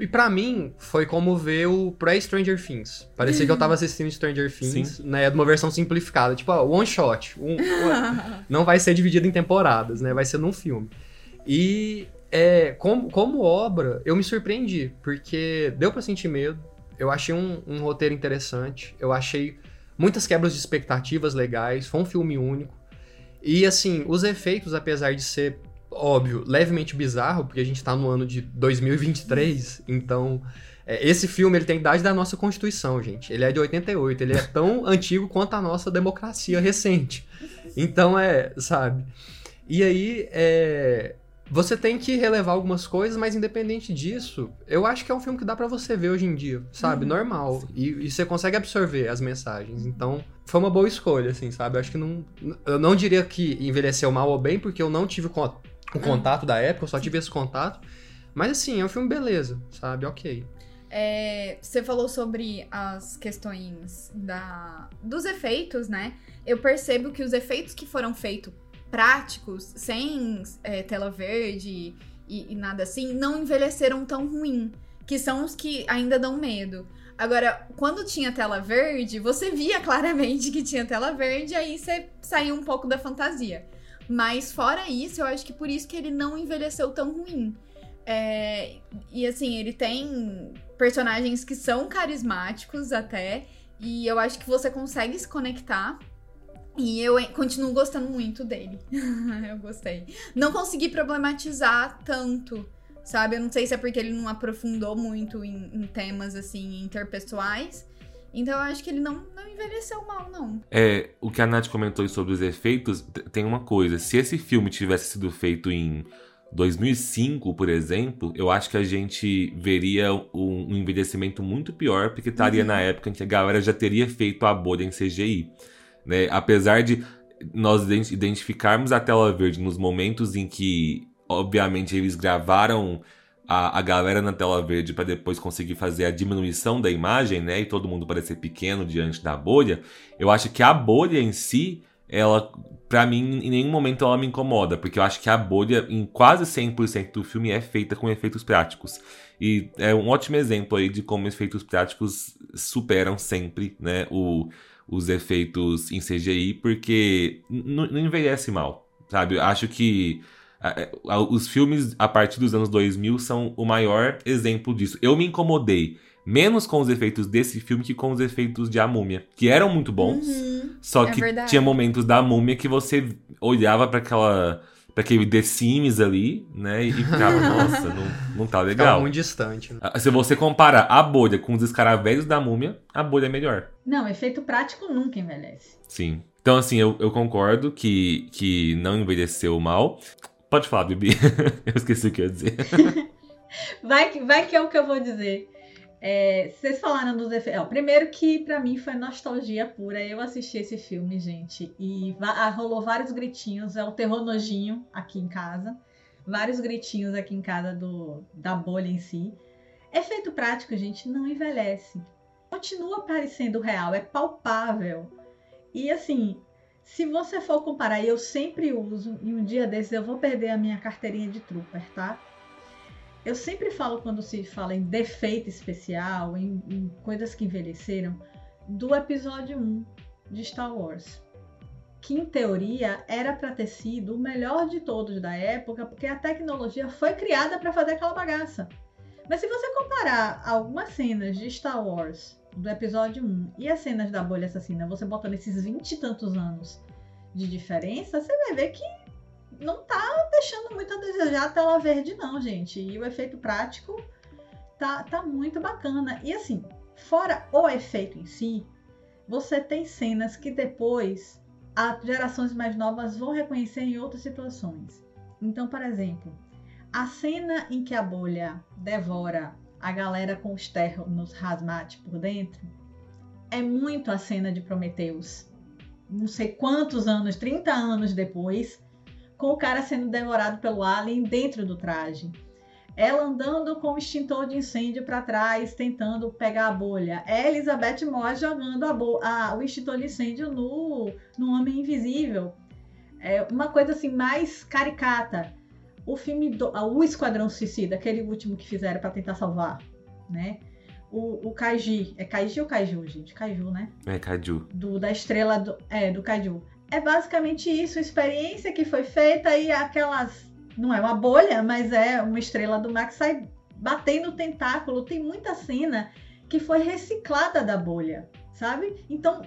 Speaker 5: E para mim, foi como ver o pré-Stranger Things. Parecia que eu tava assistindo Stranger Things, Sim. né? De uma versão simplificada. Tipo, ó, one shot. Um, não vai ser dividido em temporadas, né? Vai ser num filme. E é, como, como obra, eu me surpreendi. Porque deu para sentir medo. eu achei um, um roteiro interessante, eu achei muitas quebras de expectativas legais, foi um filme único. E assim, os efeitos, apesar de ser, óbvio, levemente bizarro, porque a gente tá no ano de 2023, então é, esse filme ele tem a idade da nossa Constituição, gente. Ele é de 88, ele é tão antigo quanto a nossa democracia recente. Então é, sabe? E aí, é, você tem que relevar algumas coisas, mas independente disso, eu acho que é um filme que dá para você ver hoje em dia, sabe? Uhum. Normal. E, e, você consegue absorver as mensagens. Então, foi uma boa escolha, assim, sabe? Eu acho que não. Eu não diria que envelheceu mal ou bem, porque eu não tive o uhum. contato da época, eu só tive esse contato. Mas assim, é um filme beleza, sabe? Ok.
Speaker 3: É, você falou sobre as questões da, dos efeitos, né? Eu percebo que os efeitos que foram feitos práticos, sem é, tela verde e, e, nada assim, não envelheceram tão ruim. Que são os que ainda dão medo. Agora, quando tinha tela verde, você via claramente que tinha tela verde, aí você saiu um pouco da fantasia. Mas fora isso, eu acho que por isso que ele não envelheceu tão ruim. É, e assim, ele tem personagens que são carismáticos até. E eu acho que você consegue se conectar. E eu continuo gostando muito dele. eu gostei. Não consegui problematizar tanto, sabe? Eu não sei se é porque ele não aprofundou muito em, em temas assim interpessoais. Então eu acho que ele não, não envelheceu mal, não.
Speaker 2: É, o que a Nath comentou sobre os efeitos, tem uma coisa. Se esse filme tivesse sido feito em 2005, por exemplo, eu acho que a gente veria um, um envelhecimento muito pior, porque estaria uhum. na época em que a galera já teria feito a bolha em CGI. Né? Apesar de nós identificarmos a tela verde nos momentos em que, obviamente, eles gravaram a, a galera na tela verde para depois conseguir fazer a diminuição da imagem, né? E todo mundo parecer pequeno diante da bolha. Eu acho que a bolha em si ela, para mim, em nenhum momento ela me incomoda, porque eu acho que a bolha, em quase 100% do filme, é feita com efeitos práticos. E é um ótimo exemplo aí de como efeitos práticos superam sempre, né, o, os efeitos em CGI, porque não envelhece mal, sabe? Eu acho que os filmes a partir dos anos 2000 são o maior exemplo disso. Eu me incomodei menos com os efeitos desse filme que com os efeitos de A Múmia, que eram muito bons, uhum, só é que verdade. tinha momentos da Múmia que você olhava para aquela para aquele The Sims ali, né, e ficava, nossa, não, não tá legal. Ficava
Speaker 5: muito distante. Né?
Speaker 2: Ah, se você compara a bolha com os escaravelhos da Múmia, a bolha é melhor.
Speaker 4: Não, efeito prático nunca envelhece.
Speaker 2: Sim. Então, assim, eu, eu concordo que, que não envelheceu mal. Pode falar, Bibi. eu esqueci o que eu ia dizer.
Speaker 4: vai, que, vai que é o que eu vou dizer. É, vocês falaram dos efeitos. primeiro que para mim foi nostalgia pura. Eu assisti esse filme, gente, e ah, rolou vários gritinhos. É o terror nojinho aqui em casa. Vários gritinhos aqui em casa do, da bolha em si. Efeito prático, gente, não envelhece. Continua parecendo real, é palpável. E assim, se você for comparar, eu sempre uso, e um dia desses eu vou perder a minha carteirinha de trooper, tá? eu sempre falo quando se fala em defeito especial, em, em coisas que envelheceram, do episódio 1 de Star Wars. Que em teoria era para ter sido o melhor de todos da época, porque a tecnologia foi criada para fazer aquela bagaça. Mas se você comparar algumas cenas de Star Wars do episódio 1 e as cenas da bolha assassina, você botando esses 20 e tantos anos de diferença, você vai ver que não tá deixando muito a desejar a tela verde, não, gente. E o efeito prático tá, tá muito bacana. E assim, fora o efeito em si, você tem cenas que depois as gerações mais novas vão reconhecer em outras situações. Então, por exemplo, a cena em que a bolha devora a galera com os ternos hazmat por dentro é muito a cena de Prometheus. Não sei quantos anos, 30 anos depois, com o cara sendo devorado pelo alien dentro do traje. Ela andando com o extintor de incêndio para trás, tentando pegar a bolha. É Elizabeth Moss jogando a a, o extintor de incêndio no, no Homem Invisível. É uma coisa assim mais caricata. O filme do, o Esquadrão Suicida, aquele último que fizeram para tentar salvar, né? O, o Kaiji, é Kaiji ou Kaiju, gente? Kaiju, né?
Speaker 2: É Kaiju.
Speaker 4: Do, da estrela do, é, do Kaiju é basicamente isso, experiência que foi feita e aquelas. Não é uma bolha, mas é uma estrela do mar que sai batendo o tentáculo. Tem muita cena que foi reciclada da bolha, sabe? Então,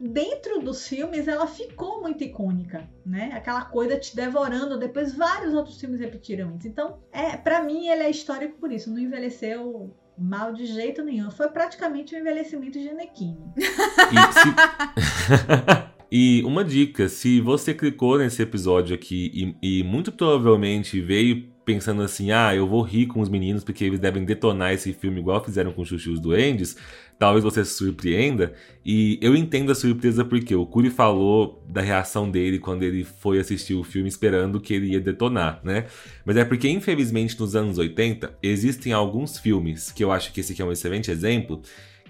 Speaker 4: dentro dos filmes, ela ficou muito icônica, né? Aquela coisa te devorando, depois vários outros filmes repetiram isso. Então, é, para mim, ele é histórico por isso, não envelheceu mal de jeito nenhum. Foi praticamente um envelhecimento de Anequine.
Speaker 2: E, E uma dica, se você clicou nesse episódio aqui e, e muito provavelmente veio pensando assim, ah, eu vou rir com os meninos porque eles devem detonar esse filme igual fizeram com os Duendes, talvez você se surpreenda. E eu entendo a surpresa porque o Curi falou da reação dele quando ele foi assistir o filme esperando que ele ia detonar, né? Mas é porque, infelizmente, nos anos 80, existem alguns filmes, que eu acho que esse aqui é um excelente exemplo,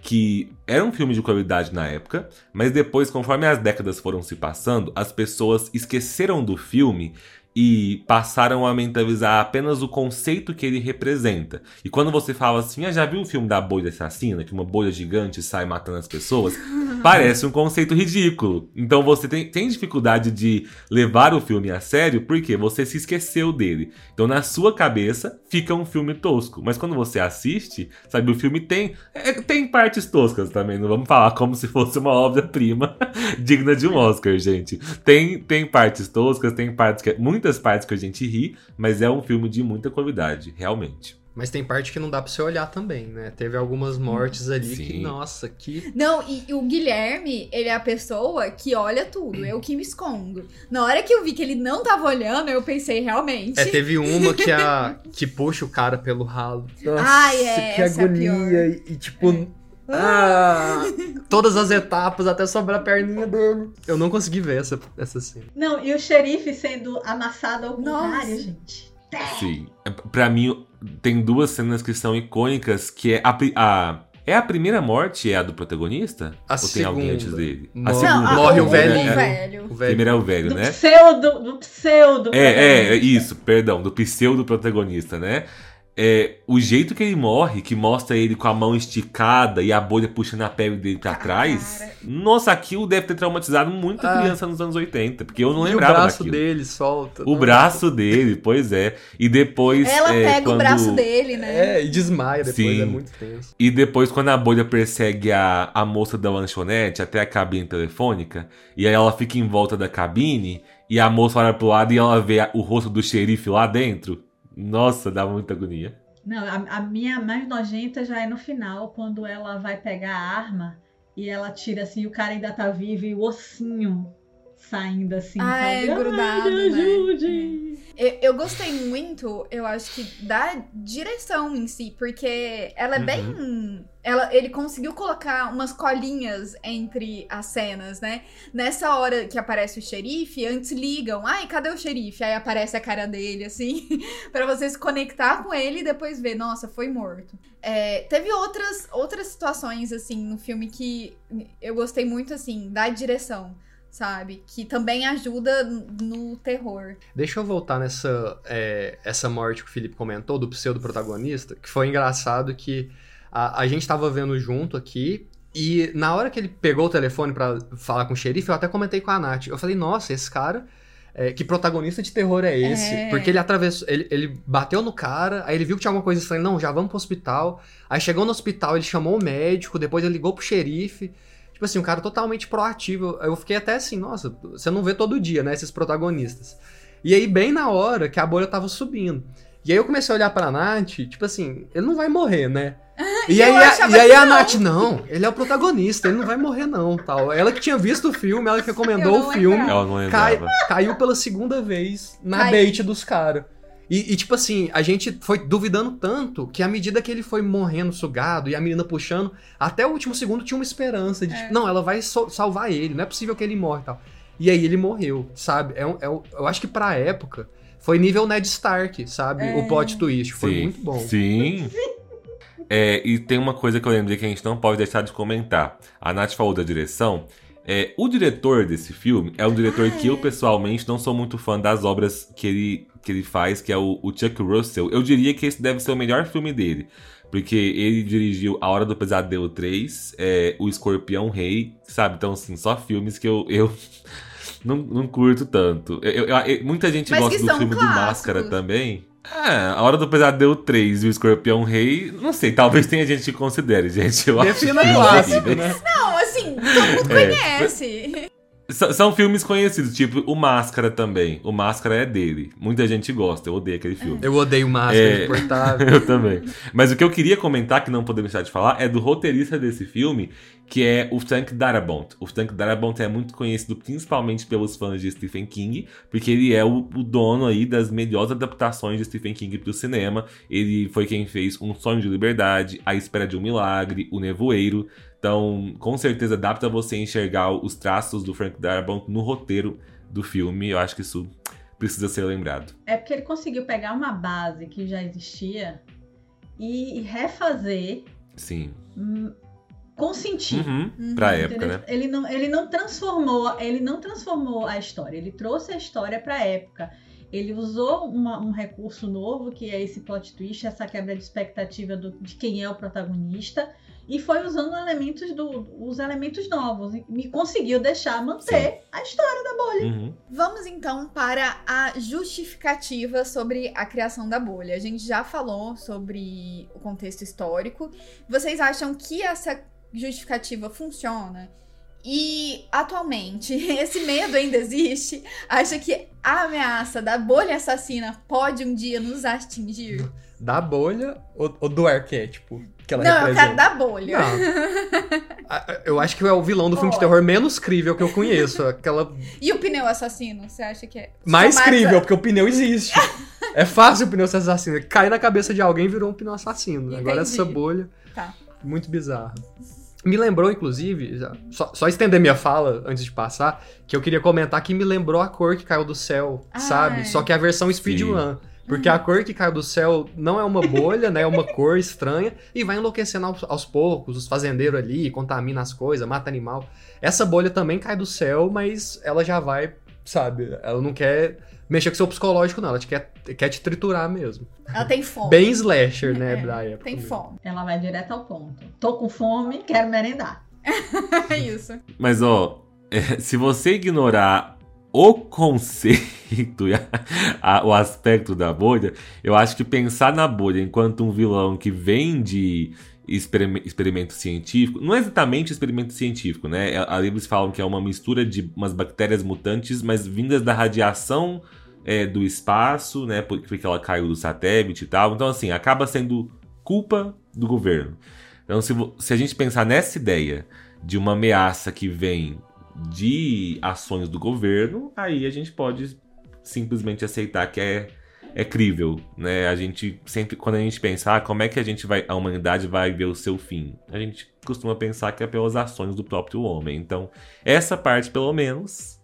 Speaker 2: que era um filme de qualidade na época, mas depois, conforme as décadas foram se passando, as pessoas esqueceram do filme e passaram a mentalizar apenas o conceito que ele representa. E quando você fala assim, ah, já viu o filme da bolha assassina, que uma bolha gigante sai matando as pessoas? Parece um conceito ridículo. Então você tem, tem dificuldade de levar o filme a sério porque você se esqueceu dele. Então na sua cabeça fica um filme tosco. Mas quando você assiste, sabe, o filme tem, é, tem partes toscas também. Não vamos falar como se fosse uma obra-prima digna de um Oscar, gente. Tem, tem partes toscas, tem partes que. Muitas partes que a gente ri, mas é um filme de muita qualidade, realmente.
Speaker 5: Mas tem parte que não dá pra você olhar também, né? Teve algumas mortes ali que,
Speaker 2: Sim.
Speaker 5: nossa, que.
Speaker 3: Não, e, o Guilherme, ele é a pessoa que olha tudo, eu que me escondo. Na hora que eu vi que ele não tava olhando, eu pensei, realmente.
Speaker 5: É, teve uma que a que puxa o cara pelo ralo. Nossa,
Speaker 3: Ai, é,
Speaker 5: que
Speaker 3: essa é a
Speaker 5: agonia. e, e, tipo. Ah, todas as etapas até sobrar a perninha dele. Eu não consegui ver essa, essa cena.
Speaker 4: Não, e o xerife sendo amassado ao contrário, gente.
Speaker 2: Sim. É, Pra mim, tem duas cenas que são icônicas, que é a, a- é a primeira morte é a do protagonista?
Speaker 5: A
Speaker 2: Ou tem alguém
Speaker 5: segunda.
Speaker 2: antes dele? A
Speaker 5: Morre-
Speaker 2: segunda.
Speaker 3: Não, a-
Speaker 5: Morre o
Speaker 3: o
Speaker 5: velhinho.
Speaker 3: velho.
Speaker 5: O
Speaker 2: A
Speaker 5: velho.
Speaker 2: primeira é o velho,
Speaker 4: Do
Speaker 2: né?
Speaker 4: pseudo, do pseudo.
Speaker 2: É, é, é isso, perdão, do pseudo protagonista, né? É, o jeito que ele morre, que mostra ele com a mão esticada e a bolha puxando a pele dele pra trás. Nossa, aquilo deve ter traumatizado muita
Speaker 5: Ah.
Speaker 2: criança nos anos 80, porque eu não
Speaker 5: e o
Speaker 2: lembrava
Speaker 5: braço
Speaker 2: daquilo.
Speaker 5: dele solta.
Speaker 2: O braço dele, pois é. E depois.
Speaker 3: Ela
Speaker 2: é,
Speaker 3: pega
Speaker 2: quando...
Speaker 3: o braço dele, né?
Speaker 5: É, e desmaia depois,
Speaker 2: Sim.
Speaker 5: é muito tenso.
Speaker 2: E depois, quando a bolha persegue a, a moça da lanchonete até a cabine telefônica, e aí ela fica em volta da cabine, e a moça olha pro lado e ela vê o rosto do xerife lá dentro. Nossa, dá muita agonia.
Speaker 4: Não, a, a minha mais nojenta já é no final, quando ela vai pegar a arma e ela tira assim, o cara ainda tá vivo e o ossinho saindo assim.
Speaker 3: Ah, é?
Speaker 4: Ai,
Speaker 3: grudado,
Speaker 4: me
Speaker 3: né?
Speaker 4: ajude.
Speaker 3: Eu, eu gostei muito, eu acho que da direção em si, porque ela é
Speaker 2: Uhum.
Speaker 3: bem. Ela, ele conseguiu colocar umas colinhas entre as cenas, né? Nessa hora que aparece o xerife, antes ligam, ai, cadê o xerife? Aí aparece a cara dele, assim, pra você se conectar com ele e depois ver, nossa, foi morto. É, teve outras, outras situações, assim, no filme que eu gostei muito, assim, da direção. Sabe? Que também ajuda no terror.
Speaker 5: Deixa eu voltar nessa é, essa morte que o Felipe comentou, do pseudo-protagonista, que foi engraçado que a, a gente tava vendo junto aqui, e na hora que ele pegou o telefone pra falar com o xerife, eu até comentei com a Nath. Eu falei, nossa, esse cara. é, que protagonista de terror é esse?
Speaker 3: É.
Speaker 5: Porque ele atravessou. Ele, ele bateu no cara, aí ele viu que tinha alguma coisa estranha. Não, já vamos pro hospital. Aí chegou no hospital, ele chamou o médico, depois ele ligou pro xerife. Tipo assim, um cara totalmente proativo. Eu fiquei até assim, nossa, você não vê todo dia, né, esses protagonistas. E aí, bem na hora que a bolha tava subindo. E aí eu comecei a olhar pra Nath, tipo assim, ele não vai morrer, né? E aí, a, e aí a
Speaker 3: não.
Speaker 5: Nath, não, ele é o protagonista, ele não vai morrer não, tal. Ela que tinha visto o filme, ela que recomendou o filme,
Speaker 3: lembrava.
Speaker 2: Ela não
Speaker 5: cai- caiu pela segunda vez na
Speaker 3: Caiu.
Speaker 5: bait dos caras. E, e, tipo assim, a gente foi duvidando tanto que à medida que ele foi morrendo sugado e a menina puxando, até o último segundo tinha uma esperança de,
Speaker 3: É.
Speaker 5: tipo, não, ela vai so- salvar ele, não é possível que ele morra e tal. E aí ele morreu, sabe? É, um- é um- eu acho que pra época foi nível Ned Stark, sabe?
Speaker 3: É.
Speaker 5: O plot twist. Foi
Speaker 2: Sim.
Speaker 5: muito bom.
Speaker 2: Sim. É, e tem uma coisa que eu lembrei que a gente não pode deixar de comentar. A Nath falou da direção. É, o diretor desse filme é um diretor que eu pessoalmente não sou muito fã das obras que ele, que ele faz, que é o, o Chuck Russell. Eu diria que esse deve ser o melhor filme dele. Porque ele dirigiu A Hora do Pesadelo 3, é, O Escorpião Rei, sabe? Então, assim, só filmes que eu, eu não, não curto tanto. Eu- eu- eu- muita gente
Speaker 3: Mas
Speaker 2: gosta do filme do
Speaker 3: clássicos.
Speaker 2: Máscara também. É, a Hora do Pesadelo 3 e o Escorpião Rei, não sei, talvez tenha gente que considere, gente. Eu acho
Speaker 5: Defina
Speaker 2: que-
Speaker 5: clássico, né?
Speaker 3: Não, assim, todo mundo
Speaker 2: É.
Speaker 3: conhece.
Speaker 2: S- São filmes conhecidos, tipo o Máscara também. O Máscara é dele. Muita gente gosta, eu odeio aquele filme.
Speaker 5: Eu odeio máscara
Speaker 2: É.
Speaker 5: importável.
Speaker 2: Eu também. Mas o que eu queria comentar, que não podemos deixar de falar, é do roteirista desse filme, que é o Frank Darabont. O Frank Darabont é muito conhecido principalmente pelos fãs de Stephen King, porque ele é o, o dono aí das melhores adaptações de Stephen King para o cinema. Ele foi quem fez Um Sonho de Liberdade, A Espera de um Milagre, O Nevoeiro. Então, com certeza dá pra você enxergar os traços do Frank Darabont no roteiro do filme. Eu acho que isso precisa ser lembrado.
Speaker 4: É porque ele conseguiu pegar uma base que já existia e refazer
Speaker 2: Sim.
Speaker 4: com sentido.
Speaker 2: Uhum. Pra época,
Speaker 4: Entendeu?
Speaker 2: né?
Speaker 4: Ele não, ele não transformou, ele não transformou a história, ele trouxe a história para a época. Ele usou uma- um recurso novo, que é esse plot twist, essa quebra de expectativa do- de quem é o protagonista, e foi usando elementos do, os elementos novos e me conseguiu deixar manter a história da bolha.
Speaker 2: Uhum.
Speaker 3: Vamos então para a justificativa sobre a criação da bolha. A gente já falou sobre o contexto histórico. Vocês acham que essa justificativa funciona? E atualmente esse medo ainda existe? Acha que a ameaça da bolha assassina pode um dia nos atingir?
Speaker 5: Da bolha ou, ou do arquétipo que ela
Speaker 3: Não,
Speaker 5: representa?
Speaker 3: quero da bolha.
Speaker 5: Não. Eu acho que é o vilão do filme de terror menos crível que eu conheço. Aquela
Speaker 3: E o pneu assassino, você acha que é?
Speaker 5: mais crível, porque o pneu existe. é fácil o pneu ser assassino. Cai na cabeça de alguém e virou um pneu assassino. Agora
Speaker 3: Entendi.
Speaker 5: essa bolha.
Speaker 3: Tá.
Speaker 5: Muito bizarro. Me lembrou, inclusive, só, só estender minha fala antes de passar, que eu queria comentar que me lembrou a cor que caiu do céu,
Speaker 3: Ah,
Speaker 5: sabe?
Speaker 3: é.
Speaker 5: Só que a versão speedrun. Porque a cor que caiu do céu não é uma bolha, né? É uma cor estranha e vai enlouquecendo aos, aos poucos, os fazendeiros ali, contamina as coisas, mata animal. Essa bolha também cai do céu, mas ela já vai, sabe? Ela não quer mexer com seu psicológico, não. Ela te quer, quer te triturar mesmo.
Speaker 3: Ela tem fome.
Speaker 5: Bem slasher, né?
Speaker 3: É,
Speaker 5: da época.
Speaker 3: Tem
Speaker 5: mesmo.
Speaker 3: fome.
Speaker 4: Ela vai direto ao ponto. Tô com fome, quero merendar.
Speaker 3: É isso.
Speaker 2: Mas, ó, é, se você ignorar o conceito e a- a- o aspecto da bolha, eu acho que pensar na bolha enquanto um vilão que vem de experime- experimento científico, não é exatamente experimento científico, né? Ali eles falam que é uma mistura de umas bactérias mutantes, mas vindas da radiação é, do espaço, né? por- Porque ela caiu do satélite e tal. Então, assim, acaba sendo culpa do governo. Então, se, se a gente pensar nessa ideia de uma ameaça que vem de ações do governo, aí a gente pode simplesmente aceitar que é, é crível, né? A gente sempre, quando a gente pensa, ah, como é que a gente vai, a humanidade vai ver o seu fim? A gente costuma pensar que é pelas ações do próprio homem. Então, essa parte, pelo menos,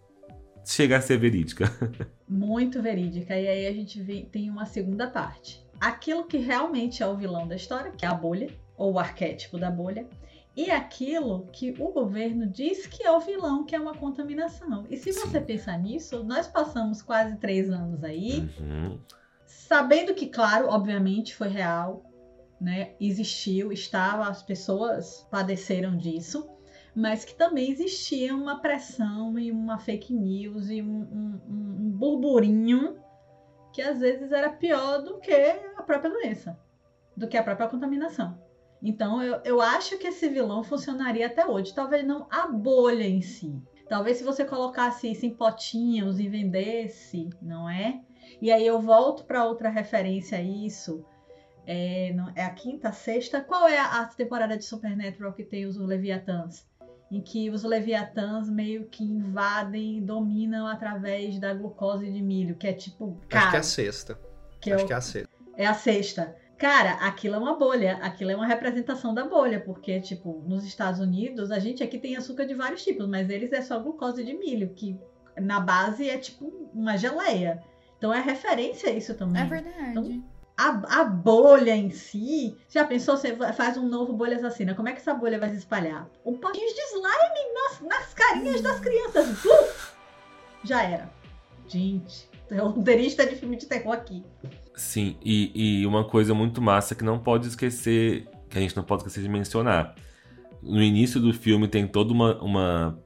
Speaker 2: chega a ser verídica.
Speaker 4: Muito verídica. E aí a gente vê- tem uma segunda parte. Aquilo que realmente é o vilão da história, que é a bolha, ou o arquétipo da bolha, e aquilo que o governo diz que é o vilão, que é uma contaminação. E se
Speaker 2: Sim.
Speaker 4: você pensar nisso, nós passamos quase três anos aí,
Speaker 2: Uhum.
Speaker 4: sabendo que, claro, obviamente foi real, né? Existiu, estava, as pessoas padeceram disso, mas que também existia uma pressão e uma fake news e um, um- um- um burburinho que às vezes era pior do que a própria doença, do que a própria contaminação. Então eu, eu acho que esse vilão funcionaria até hoje. Talvez não a bolha em si. Talvez se você colocasse isso em potinhos e vendesse, não é? E aí eu volto para outra referência a isso. É, não- é a quinta, sexta. Qual é a, a temporada de Supernatural que tem os Leviatãs? Em que os Leviatãs meio que invadem e dominam através da glucose de milho, que é tipo.
Speaker 5: Acho que é
Speaker 4: Cara,
Speaker 5: a sexta.
Speaker 4: que é
Speaker 5: Acho
Speaker 4: o-
Speaker 5: que é a sexta.
Speaker 4: é a sexta. Cara, aquilo é uma bolha, aquilo é uma representação da bolha, porque, tipo, nos Estados Unidos, a gente aqui tem açúcar de vários tipos, mas eles é só glucose de milho, que na base é tipo uma geleia. Então é referência a isso também.
Speaker 3: É verdade.
Speaker 4: A, a bolha em si, já pensou, você faz um novo bolha assassina, como é que essa bolha vai se espalhar? Um potinho de slime nas, nas carinhas das crianças. Buf! Já era. Gente, é um roteirista de filme de terror aqui.
Speaker 2: Sim, e, e uma coisa muito massa que não pode esquecer, que a gente não pode esquecer de mencionar. No início do filme tem toda uma, uma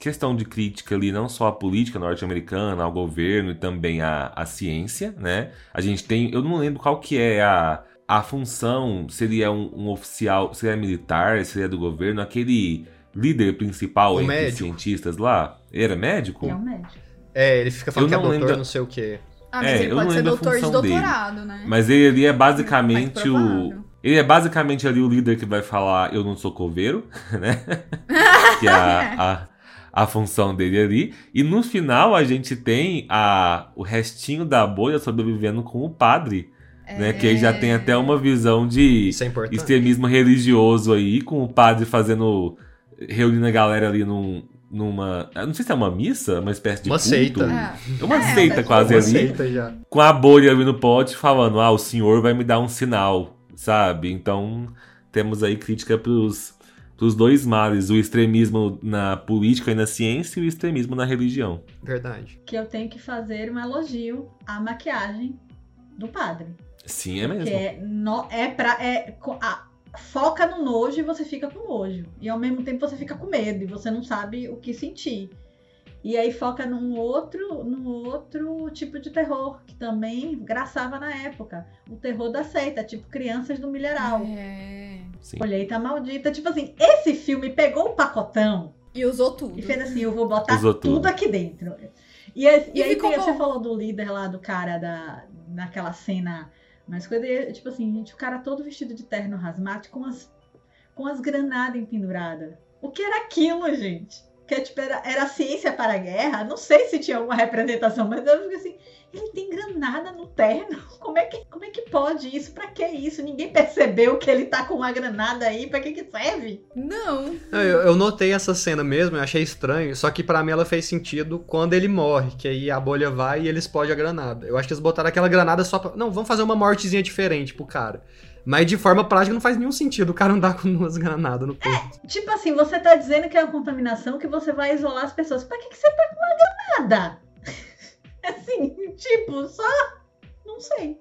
Speaker 2: questão de crítica ali, não só à política norte-americana, ao governo e também à, à ciência, né? A gente tem, eu não lembro qual que é a, a função, seria um, um oficial, seria militar, seria do governo, aquele líder principal
Speaker 5: O
Speaker 2: entre os
Speaker 5: médico.
Speaker 2: cientistas lá, era médico?
Speaker 4: É um médico.
Speaker 5: É, ele fica falando
Speaker 2: Eu
Speaker 5: que é doutor,
Speaker 2: lembro-
Speaker 5: não sei o quê.
Speaker 3: Ah, mas
Speaker 2: É,
Speaker 3: ele pode ser doutor de
Speaker 2: função dele.
Speaker 3: doutorado, né?
Speaker 2: Mas ele é basicamente
Speaker 3: Mais
Speaker 2: o. Ele é basicamente ali o líder que vai falar eu não sou coveiro, né? que é a, a, a função dele ali. E no final a gente tem a, o restinho da bolha sobrevivendo com o padre, né? Que aí já tem até uma visão de
Speaker 5: é
Speaker 2: extremismo religioso aí, com o padre fazendo. reunindo a galera ali num, numa. eu Não sei se é uma missa, uma espécie de
Speaker 5: Uma
Speaker 2: culto.
Speaker 5: seita.
Speaker 3: É.
Speaker 2: Uma
Speaker 3: É,
Speaker 2: seita
Speaker 3: mas
Speaker 2: quase
Speaker 5: Uma
Speaker 2: ali
Speaker 5: seita já.
Speaker 2: com a bolha ali no pote falando, ah, o senhor vai me dar um sinal, sabe? Então temos aí crítica pros, pros dois males, o extremismo na política e na ciência e o extremismo na religião.
Speaker 5: Verdade.
Speaker 4: Que eu tenho que fazer um elogio à maquiagem do padre.
Speaker 2: Sim, é mesmo.
Speaker 4: Que é, no, é pra. É, a- foca no nojo e você fica com nojo. E ao mesmo tempo você fica com medo e você não sabe o que sentir. E aí foca num outro, num outro tipo de terror, que também graçava na época. O terror da seita, tipo Crianças do Milharal.
Speaker 3: É.
Speaker 2: Sim.
Speaker 4: Colheita Maldita. Tipo assim, esse filme pegou o pacotão
Speaker 3: E usou tudo.
Speaker 4: e fez assim, eu vou botar tudo.
Speaker 2: tudo.
Speaker 4: aqui dentro. E, aí- e
Speaker 3: E
Speaker 4: aí tem- você falou do líder lá, do cara da, naquela cena mais coisa, e, tipo assim, gente, o cara todo vestido de terno hazmat com as, com as granadas empenduradas. O que era aquilo, gente? Que tipo, era, era ciência para a guerra? Não sei se tinha alguma representação, mas eu fico assim, ele tem granada no terno? Como é que, como é que pode isso? Pra que isso? Ninguém percebeu que ele tá com uma granada aí? Pra que que serve?
Speaker 3: Não.
Speaker 5: Não, Eu, eu notei essa cena mesmo, eu achei estranho, só que pra mim ela fez sentido quando ele morre, que aí a bolha vai e ele explode a granada. Eu acho que eles botaram aquela granada só pra. Não, vamos fazer uma mortezinha diferente pro cara. Mas de forma prática não faz nenhum sentido o cara andar com duas granadas no peito.
Speaker 4: Tipo assim, você tá dizendo que é uma contaminação, que você vai isolar as pessoas. Pra que, que você tá com uma granada? assim, tipo, só. Não sei.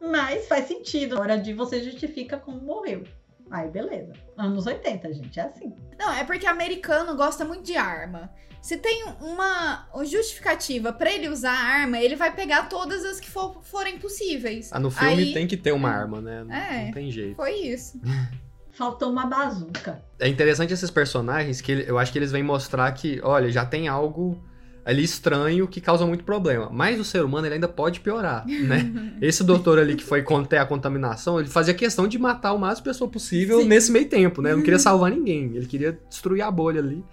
Speaker 4: Mas faz sentido. Na hora de você justifica como morreu. Aí, beleza. Anos 80, gente, é assim.
Speaker 3: Não, é porque americano gosta muito de arma. Se tem uma justificativa pra ele usar a arma, ele vai pegar todas as que for- forem possíveis.
Speaker 5: Ah, no filme
Speaker 3: Aí,
Speaker 5: tem que ter uma arma, né? Não,
Speaker 3: É.
Speaker 5: não tem jeito.
Speaker 3: Foi isso.
Speaker 4: Faltou uma bazuca.
Speaker 5: É interessante esses personagens que ele- eu acho que eles vêm mostrar que, olha, já tem algo ali estranho que causa muito problema. Mas o ser humano ele ainda pode piorar, né? Esse doutor ali que foi conter a contaminação, ele fazia questão de matar o máximo de pessoa possível
Speaker 3: Sim.
Speaker 5: nesse meio tempo, né? Não queria salvar ninguém. Ele queria destruir a bolha ali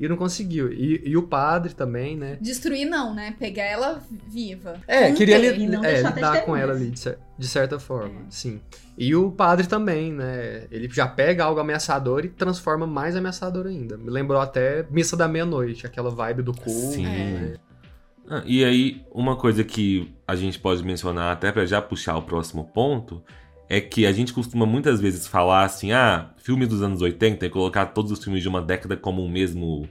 Speaker 5: e não conseguiu. E, e o padre também, né?
Speaker 3: Destruir não, né? Pegar ela viva.
Speaker 5: É, queria li, é, lidar com ela ali, de, cer- de certa forma,
Speaker 3: É.
Speaker 5: sim. E o padre também, né? Ele já pega algo ameaçador e transforma mais ameaçador ainda. Me lembrou até Missa da Meia-Noite, aquela vibe do culto.
Speaker 2: Sim.
Speaker 5: né?
Speaker 2: Ah, e aí, uma coisa que a gente pode mencionar, até pra já puxar o próximo ponto, é que a gente costuma muitas vezes falar assim: ah, filme dos anos 80 e colocar todos os filmes de uma década como um mesmo.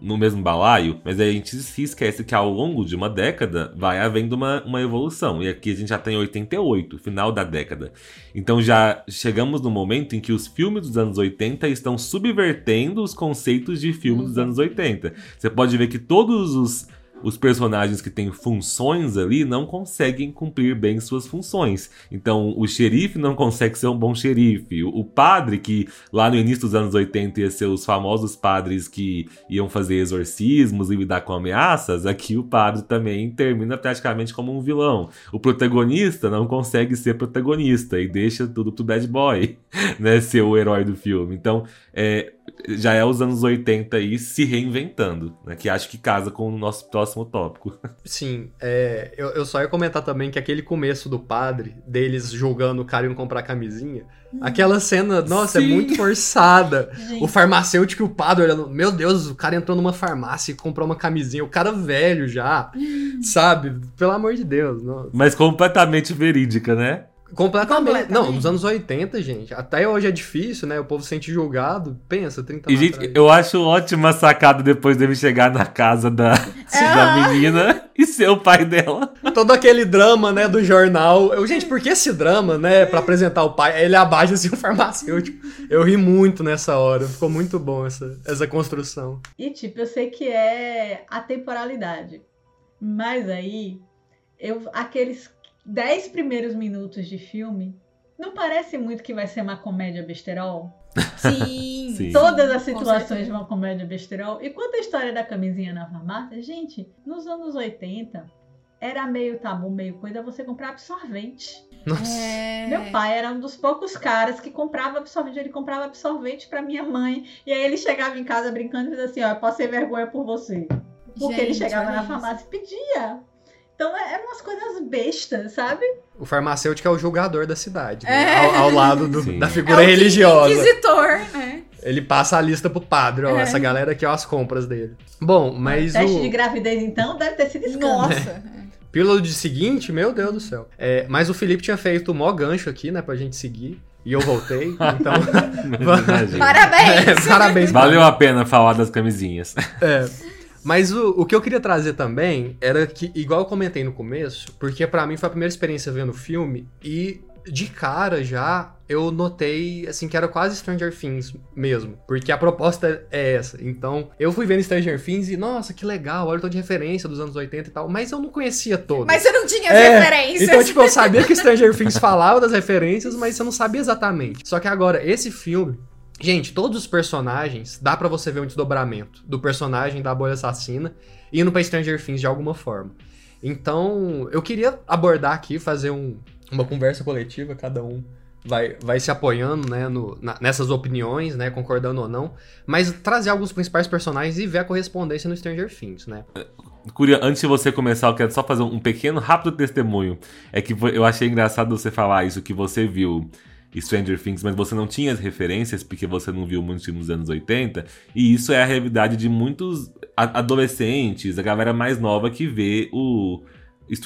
Speaker 2: no mesmo balaio, mas a gente se esquece que ao longo de uma década vai havendo uma, uma evolução. E aqui a gente já tem 88, final da década. Então já chegamos no momento em que os filmes dos anos 80 estão subvertendo os conceitos de filme dos anos 80. Você pode ver que todos os, os personagens que têm funções ali não conseguem cumprir bem suas funções. Então, o xerife não consegue ser um bom xerife. O, padre, que lá no início dos anos 80 ia ser os famosos padres que iam fazer exorcismos e lidar com ameaças, aqui o padre também termina praticamente como um vilão. O protagonista não consegue ser protagonista e deixa tudo pro bad boy, né? Ser o herói do filme. Então, é, já é os anos 80 aí se reinventando, né? Que acho que casa com o nosso próximo tópico.
Speaker 5: Sim, é, eu, eu só ia comentar também que aquele começo do padre, deles julgando o cara indo comprar camisinha, aquela cena, nossa, é
Speaker 2: Sim.
Speaker 5: muito forçada.
Speaker 4: Gente,
Speaker 5: O farmacêutico e o padre olhando, meu Deus, o cara entrou numa farmácia e comprou uma camisinha, o cara velho já, sabe? Pelo amor de Deus, não.
Speaker 2: Mas completamente verídica, né?
Speaker 5: Completamente.
Speaker 3: Completamente.
Speaker 5: Não, nos anos 80, gente. Até hoje é difícil, né? O povo se sente julgado. Pensa, 30
Speaker 2: E,
Speaker 5: anos
Speaker 2: gente,
Speaker 5: atrás.
Speaker 2: eu acho ótima a sacada depois dele chegar na casa da, da menina e ser o pai dela.
Speaker 5: todo aquele drama, né, do jornal. Eu, gente, por que esse drama, né, pra apresentar o pai? Ele abaixa assim o farmacêutico. Eu ri muito nessa hora. Ficou muito bom essa, essa construção.
Speaker 4: E, tipo, eu sei que é a temporalidade. Mas aí, eu, aqueles 10 primeiros minutos de filme, não parece muito que vai ser uma comédia besterol?
Speaker 3: Sim.
Speaker 2: Sim.
Speaker 4: Todas as situações de uma comédia besterol. E quanto à história da camisinha na farmácia, gente, nos anos 80, era meio tabu, meio coisa você comprar absorvente.
Speaker 5: Nossa.
Speaker 3: É...
Speaker 4: Meu pai era um dos poucos caras que comprava absorvente. Ele comprava absorvente pra minha mãe. E aí ele chegava em casa brincando e dizia assim: Ó, eu passei vergonha por você. Porque ele
Speaker 3: Gente,
Speaker 4: chegava
Speaker 3: olha
Speaker 4: na farmácia e pedia. Então é- eram umas coisas bestas, sabe?
Speaker 5: O farmacêutico é o julgador da cidade, né?
Speaker 3: É.
Speaker 5: Ao, ao lado do- da
Speaker 3: É
Speaker 5: figura
Speaker 3: o
Speaker 5: religiosa.
Speaker 3: inquisitor, né?
Speaker 5: Ele passa a lista pro padre, ó.
Speaker 3: É.
Speaker 5: Essa galera aqui, ó, as compras dele. Bom, mas
Speaker 4: Teste
Speaker 5: o
Speaker 4: de gravidez, então, deve ter sido escândalo.
Speaker 3: Nossa.
Speaker 5: pílula de seguinte, meu Deus do céu. É, mas o Felipe tinha feito o mó gancho aqui, né, pra gente seguir. E eu voltei, então...
Speaker 3: Parabéns!
Speaker 5: Parabéns.
Speaker 2: Valeu a pena falar das camisinhas.
Speaker 5: É. Mas o, o que eu queria trazer também era que, igual eu comentei no começo, porque pra mim foi a primeira experiência vendo o filme e de cara já eu notei assim que era quase Stranger Things mesmo, porque a proposta é essa. Então, eu fui vendo Stranger Things e nossa, que legal, olha o tanto de referência dos anos 80 e tal, mas eu não conhecia todas.
Speaker 3: Mas você não tinha as
Speaker 5: É,
Speaker 3: referências.
Speaker 5: Então, tipo, eu sabia que Stranger Things falava das referências, mas eu não sabia exatamente. Só que agora, esse filme. Gente, todos os personagens, dá pra você ver um desdobramento do personagem da bolha assassina indo pra Stranger Things de alguma forma. Então, eu queria abordar aqui, fazer um- uma conversa coletiva, cada um vai, vai se apoiando, né, no- na- nessas opiniões, né, concordando ou não, mas trazer alguns principais personagens e ver a correspondência no Stranger Things, né.
Speaker 2: Curia, antes de você começar, eu quero só fazer um pequeno, rápido testemunho. É que eu achei engraçado você falar isso, que você viu Stranger Things, mas você não tinha as referências, porque você não viu muitos filmes dos anos 80. E isso é a realidade de muitos adolescentes, a galera mais nova que vê o.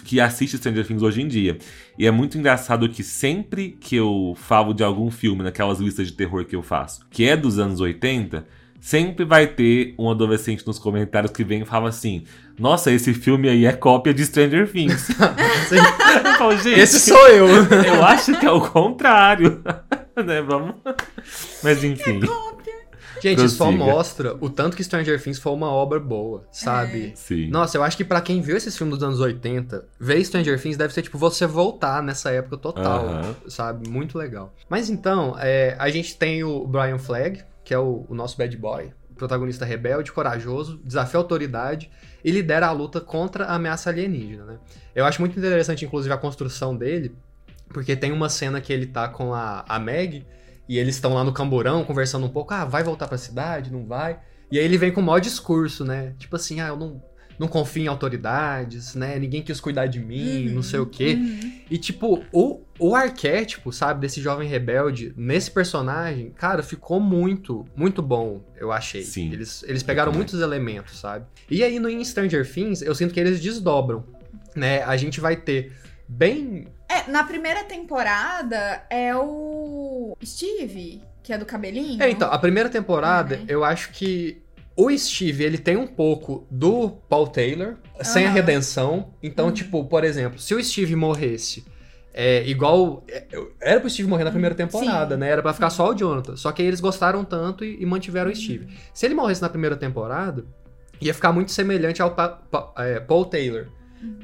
Speaker 2: Que assiste Stranger Things hoje em dia. E é muito engraçado que sempre que eu falo de algum filme naquelas listas de terror que eu faço, que é dos anos 80, sempre vai ter um adolescente nos comentários que vem e fala assim: Nossa, esse filme aí é cópia de Stranger Things. eu falo, gente,
Speaker 5: Esse sou eu!
Speaker 2: eu acho que é o contrário. né, vamos. Mas enfim.
Speaker 5: Gente, isso só mostra o tanto que Stranger Things foi uma obra boa, sabe?
Speaker 2: Sim.
Speaker 5: Nossa, eu acho que pra quem viu esses filmes dos anos 80, ver Stranger Things deve ser tipo você voltar nessa época total,
Speaker 2: Aham.
Speaker 5: sabe? Muito legal. Mas então, é, a gente tem o Brian Flagg, que é o, o nosso bad boy, protagonista rebelde, corajoso, desafia a autoridade e lidera a luta contra a ameaça alienígena, né? Eu acho muito interessante, inclusive, a construção dele, porque tem uma cena que ele tá com a, a Meg e eles estão lá no camburão conversando um pouco, ah, vai voltar pra cidade, não vai? E aí ele vem com o maior discurso, né? Tipo assim, ah, eu não, não confio em autoridades, né? Ninguém quis cuidar de mim, não sei o quê.
Speaker 3: Uhum.
Speaker 5: E, tipo, o, o arquétipo, sabe, desse jovem rebelde, nesse personagem, cara, ficou muito, muito bom, eu achei.
Speaker 2: Sim.
Speaker 5: Eles, eles pegaram muitos elementos, sabe? E aí, no em Stranger Things, eu sinto que eles desdobram, né? A gente vai ter bem...
Speaker 3: É, na primeira temporada é o Steve, que é do cabelinho.
Speaker 5: É, então, a primeira temporada,
Speaker 3: Uhum.
Speaker 5: eu acho que o Steve, ele tem um pouco do Paul Taylor, sem a redenção. Então,
Speaker 3: Uhum.
Speaker 5: tipo, por exemplo, se o Steve morresse, é igual. é, Era pro Steve morrer na primeira temporada,
Speaker 3: Sim.
Speaker 5: né? Era pra ficar só o Jonathan. Só que aí eles gostaram tanto e, e mantiveram
Speaker 3: Uhum.
Speaker 5: o Steve. Se ele morresse na primeira temporada, ia ficar muito semelhante ao Pa- Pa- é, Paul Taylor.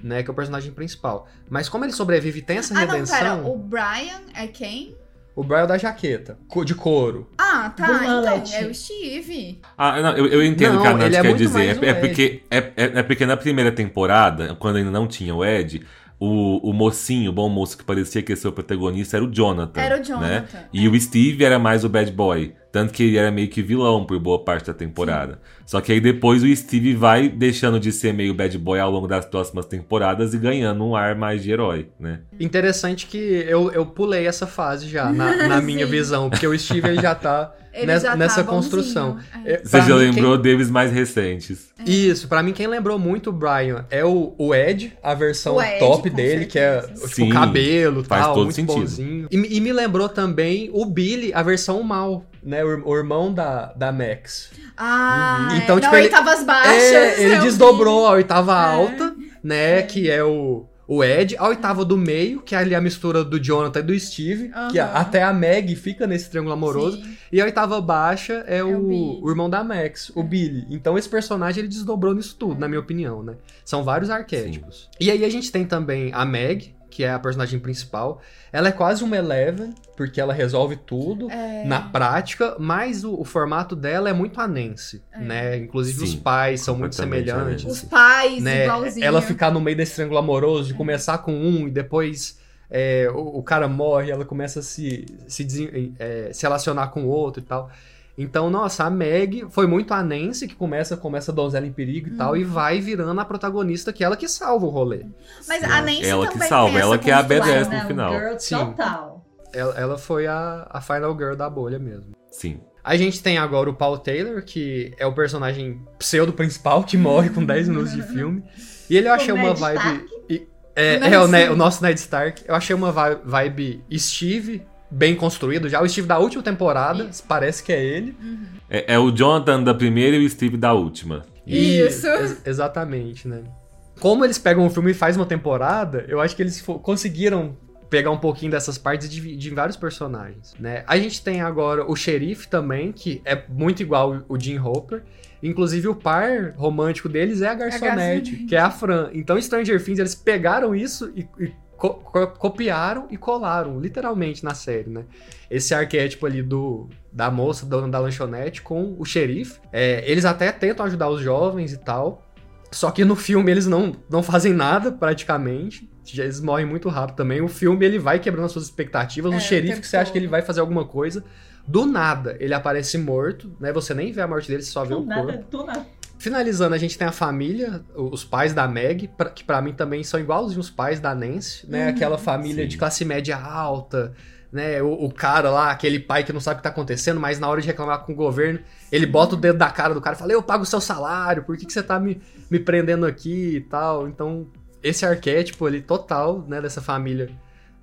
Speaker 5: Né, que é o personagem principal. Mas como ele sobrevive e tem essa
Speaker 3: Uhum. Ah, não,
Speaker 5: redenção,
Speaker 3: pera. O Brian é quem?
Speaker 5: O Brian da jaqueta, de couro.
Speaker 3: Ah, tá.
Speaker 4: Do
Speaker 3: Então, é o Steve.
Speaker 2: Ah, não, eu, eu entendo o que a Nath
Speaker 5: é
Speaker 2: quer
Speaker 5: muito
Speaker 2: dizer. É,
Speaker 5: o
Speaker 2: é porque, é, é- é porque na primeira temporada, quando ainda não tinha o Ed, o, o mocinho, o bom moço que parecia que ia ser o protagonista era o Jonathan.
Speaker 3: Era o
Speaker 2: Né?
Speaker 3: Jonathan.
Speaker 2: E o Steve era mais o bad boy. Tanto que ele era meio que vilão por boa parte da temporada. Só que aí depois o Steve vai deixando de ser meio bad boy ao longo das próximas temporadas e ganhando um ar mais de herói, né?
Speaker 5: Interessante que eu, eu pulei essa fase já, na, na minha
Speaker 3: Sim.
Speaker 5: visão, porque o Steve ele já tá
Speaker 3: Ele
Speaker 5: nessa,
Speaker 3: já tá
Speaker 5: nessa construção.
Speaker 3: É.
Speaker 5: É,
Speaker 2: Você
Speaker 5: pra
Speaker 2: já
Speaker 5: mim,
Speaker 2: lembrou deles mais recentes.
Speaker 5: quem- Isso, pra mim quem lembrou muito o Brian é o, o Ed, a versão
Speaker 3: O Ed,
Speaker 5: top dele, que é
Speaker 3: certeza.
Speaker 5: tipo
Speaker 2: Sim,
Speaker 5: cabelo e
Speaker 2: faz
Speaker 5: tal,
Speaker 2: todo
Speaker 5: muito
Speaker 2: sentido.
Speaker 5: bonzinho. E, me- e me lembrou também o Billy, a versão mal, né? O, ir- o irmão da, da Max.
Speaker 3: Ah,
Speaker 5: Uhum.
Speaker 3: é.
Speaker 5: Então,
Speaker 3: Não,
Speaker 5: tipo,
Speaker 3: ele
Speaker 5: ele-
Speaker 3: tava baixas.
Speaker 5: É, ele
Speaker 3: eu
Speaker 5: desdobrou a oitava
Speaker 3: É.
Speaker 5: alta, né? Que é o, o Ed. A oitava do meio, que é ali a mistura do Jonathan e do Steve, que
Speaker 3: Aham.
Speaker 5: até a Meg fica nesse triângulo amoroso.
Speaker 3: Sim.
Speaker 5: E a oitava baixa é,
Speaker 3: o
Speaker 5: o,
Speaker 3: Billy.
Speaker 5: o irmão da Max, o Billy. Então esse personagem ele desdobrou nisso tudo, na minha opinião, né? São vários arquétipos. E aí a gente tem também a Meg, que é a personagem principal. Ela é quase uma Eleven, porque ela resolve tudo
Speaker 3: É.
Speaker 5: na prática, mas o, o formato dela é muito anense,
Speaker 3: É.
Speaker 5: né? Inclusive os
Speaker 2: Sim,
Speaker 5: pais são muito semelhantes.
Speaker 3: Os pais,
Speaker 5: Né?
Speaker 3: igualzinho.
Speaker 5: Ela ficar no meio desse triângulo amoroso, de começar com um e depois é, o, o cara morre, ela começa a se, se, é, se relacionar com o outro e tal. Então, nossa, a Meg foi muito a Nancy, que começa com essa donzela em perigo e tal,
Speaker 3: Uhum.
Speaker 5: e vai virando a protagonista, que é ela que salva o rolê.
Speaker 3: Mas a Nancy
Speaker 2: Ela que
Speaker 3: também
Speaker 2: salva,
Speaker 3: tem
Speaker 2: ela que é a badass
Speaker 3: né?
Speaker 2: no final.
Speaker 4: Girl
Speaker 5: Sim.
Speaker 4: total.
Speaker 5: Ela, ela foi a, a final girl da bolha mesmo.
Speaker 2: Sim.
Speaker 5: A gente tem agora o Paul Taylor, que é o personagem pseudo-principal, que morre com 10 minutos de filme. E ele eu achei
Speaker 4: O
Speaker 5: uma
Speaker 4: Ned
Speaker 5: vibe.
Speaker 4: Stark?
Speaker 5: e- É,
Speaker 3: O
Speaker 5: é o, o nosso Ned Stark. Eu achei uma vi- vibe Steve, bem construído já. O Steve da última temporada, parece que é ele.
Speaker 2: É, é o Jonathan da primeira e o Steve da última.
Speaker 5: E-
Speaker 3: Isso.
Speaker 5: ex- exatamente, né? Como eles pegam um filme e faz uma temporada, eu acho que eles conseguiram pegar um pouquinho dessas partes e dividir em vários personagens, né? A gente tem agora o xerife também, que é muito igual o Jim Hopper. Inclusive, o par romântico deles é a garçonete,
Speaker 3: garçonete.
Speaker 5: que é a Fran. Então, Stranger Things, eles pegaram isso e, e co- co- copiaram e colaram, literalmente, na série, né? Esse arquétipo ali do da moça dona da lanchonete com o xerife. É, eles até tentam ajudar os jovens e tal. Só que no filme eles não, não fazem nada, praticamente. Eles morrem muito rápido também. O filme ele vai quebrando as suas expectativas.
Speaker 3: É,
Speaker 5: o
Speaker 3: o
Speaker 5: xerife que você acha que ele vai fazer alguma coisa. Do nada, ele aparece morto, né? Você nem vê a morte dele, você só vê
Speaker 4: Do
Speaker 5: o corpo.
Speaker 4: nada, do nada.
Speaker 5: Finalizando, a gente tem a família, os pais da Meg, que pra mim também são igualzinhos os pais da Nancy, né?
Speaker 3: Uhum.
Speaker 5: Aquela família
Speaker 2: Sim.
Speaker 5: de classe média alta, né? O, o cara lá, aquele pai que não sabe o que tá acontecendo, mas na hora de reclamar com o governo, ele bota o dedo da cara do cara e fala: Eu pago o seu salário, por que, que você tá me, me prendendo aqui e tal? Então, esse arquétipo ali total, né, dessa família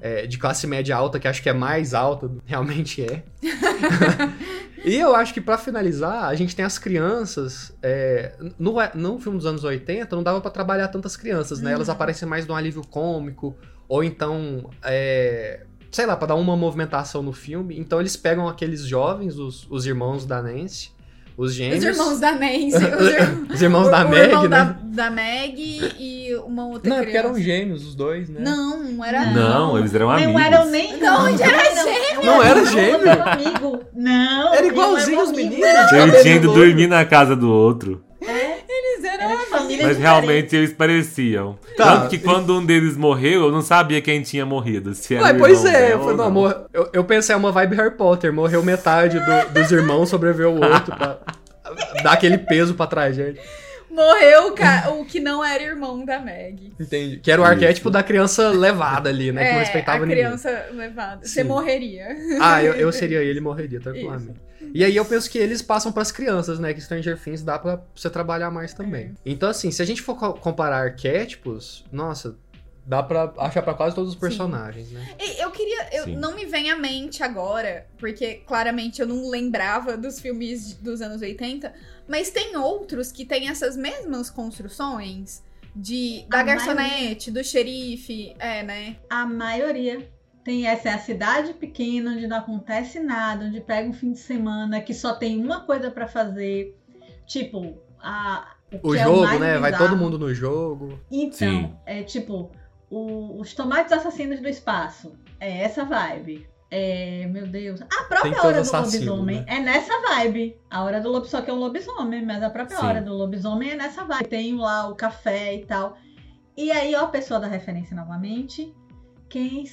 Speaker 5: é, de classe média alta, que acho que é mais alta, realmente é. E eu acho que pra finalizar, a gente tem as crianças. é, no, no filme dos anos 80, não dava pra trabalhar tantas crianças, né? Elas aparecem mais num alívio cômico, ou então. é, sei lá, pra dar uma movimentação no filme. Então eles pegam aqueles jovens, os, os irmãos da Nancy, os gêmeos.
Speaker 3: Os irmãos da Nancy. Os, ir-
Speaker 5: os irmãos
Speaker 3: o-
Speaker 5: da
Speaker 3: o
Speaker 5: Meg,
Speaker 3: irmão
Speaker 5: né?
Speaker 3: Da, da Meg e uma outra
Speaker 5: Não, é porque
Speaker 3: criança.
Speaker 5: eram gêmeos, os dois, né?
Speaker 3: Não, não era
Speaker 2: Não, eles eram amigos.
Speaker 4: Não eram nem.
Speaker 3: Não, onde era
Speaker 4: não,
Speaker 3: gêmeo?
Speaker 5: Não era gêmeo?
Speaker 4: Não.
Speaker 5: Era igualzinho os meninos. Cabelo
Speaker 2: tinha ido dormir na casa do outro.
Speaker 3: Eles eram
Speaker 4: Era família
Speaker 2: Mas realmente eles pareciam.
Speaker 5: Tá.
Speaker 2: Tanto que quando um deles morreu, eu não sabia quem tinha morrido. Se era
Speaker 5: Ué, pois é, eu, falei, não, mor- eu, eu pensei, é uma vibe Harry Potter, morreu metade do- dos irmãos, sobreviveu o outro, pra dar aquele peso pra tragédia.
Speaker 3: Morreu o, ca- o que não era irmão da Meg.
Speaker 5: Entendi. Que era o
Speaker 2: Isso.
Speaker 5: arquétipo da criança levada ali, né? que não
Speaker 3: é,
Speaker 5: respeitava
Speaker 3: a
Speaker 5: ninguém.
Speaker 3: criança levada. Você
Speaker 5: Sim.
Speaker 3: morreria.
Speaker 5: Ah, eu, eu seria ele e morreria tranquilamente. E aí eu penso que eles passam pras crianças, né? Que Stranger Things dá pra você trabalhar mais também. Então, assim, se a gente for co- comparar arquétipos, nossa, dá pra achar pra quase todos os personagens, né?
Speaker 3: E Eu queria. Eu,
Speaker 2: Sim.
Speaker 3: não me vem à mente agora, porque claramente eu não lembrava dos filmes dos anos 80, mas tem outros que têm essas mesmas construções de da
Speaker 4: A
Speaker 3: garçonete, do xerife, é, né?
Speaker 4: A maioria. Tem essa é a cidade pequena onde não acontece nada, onde pega um fim de semana que só tem uma coisa pra fazer. Tipo, a.
Speaker 5: O
Speaker 4: que é
Speaker 5: jogo,
Speaker 4: mais
Speaker 5: né? Vai
Speaker 4: bizarro.
Speaker 5: todo mundo no jogo.
Speaker 4: Então,
Speaker 2: Sim.
Speaker 4: é tipo, o- os tomates assassinos do espaço. É essa vibe. É, meu Deus. A
Speaker 5: Tem
Speaker 4: própria
Speaker 5: ter
Speaker 4: hora do
Speaker 5: assassinos,
Speaker 4: lobisomem
Speaker 5: né?
Speaker 4: é nessa vibe. A hora do lobisomem, só que é um lobisomem, mas a própria
Speaker 2: Sim.
Speaker 4: hora do lobisomem é nessa vibe. Tem lá o café e tal. E aí, ó, a pessoa da referência novamente. Quem,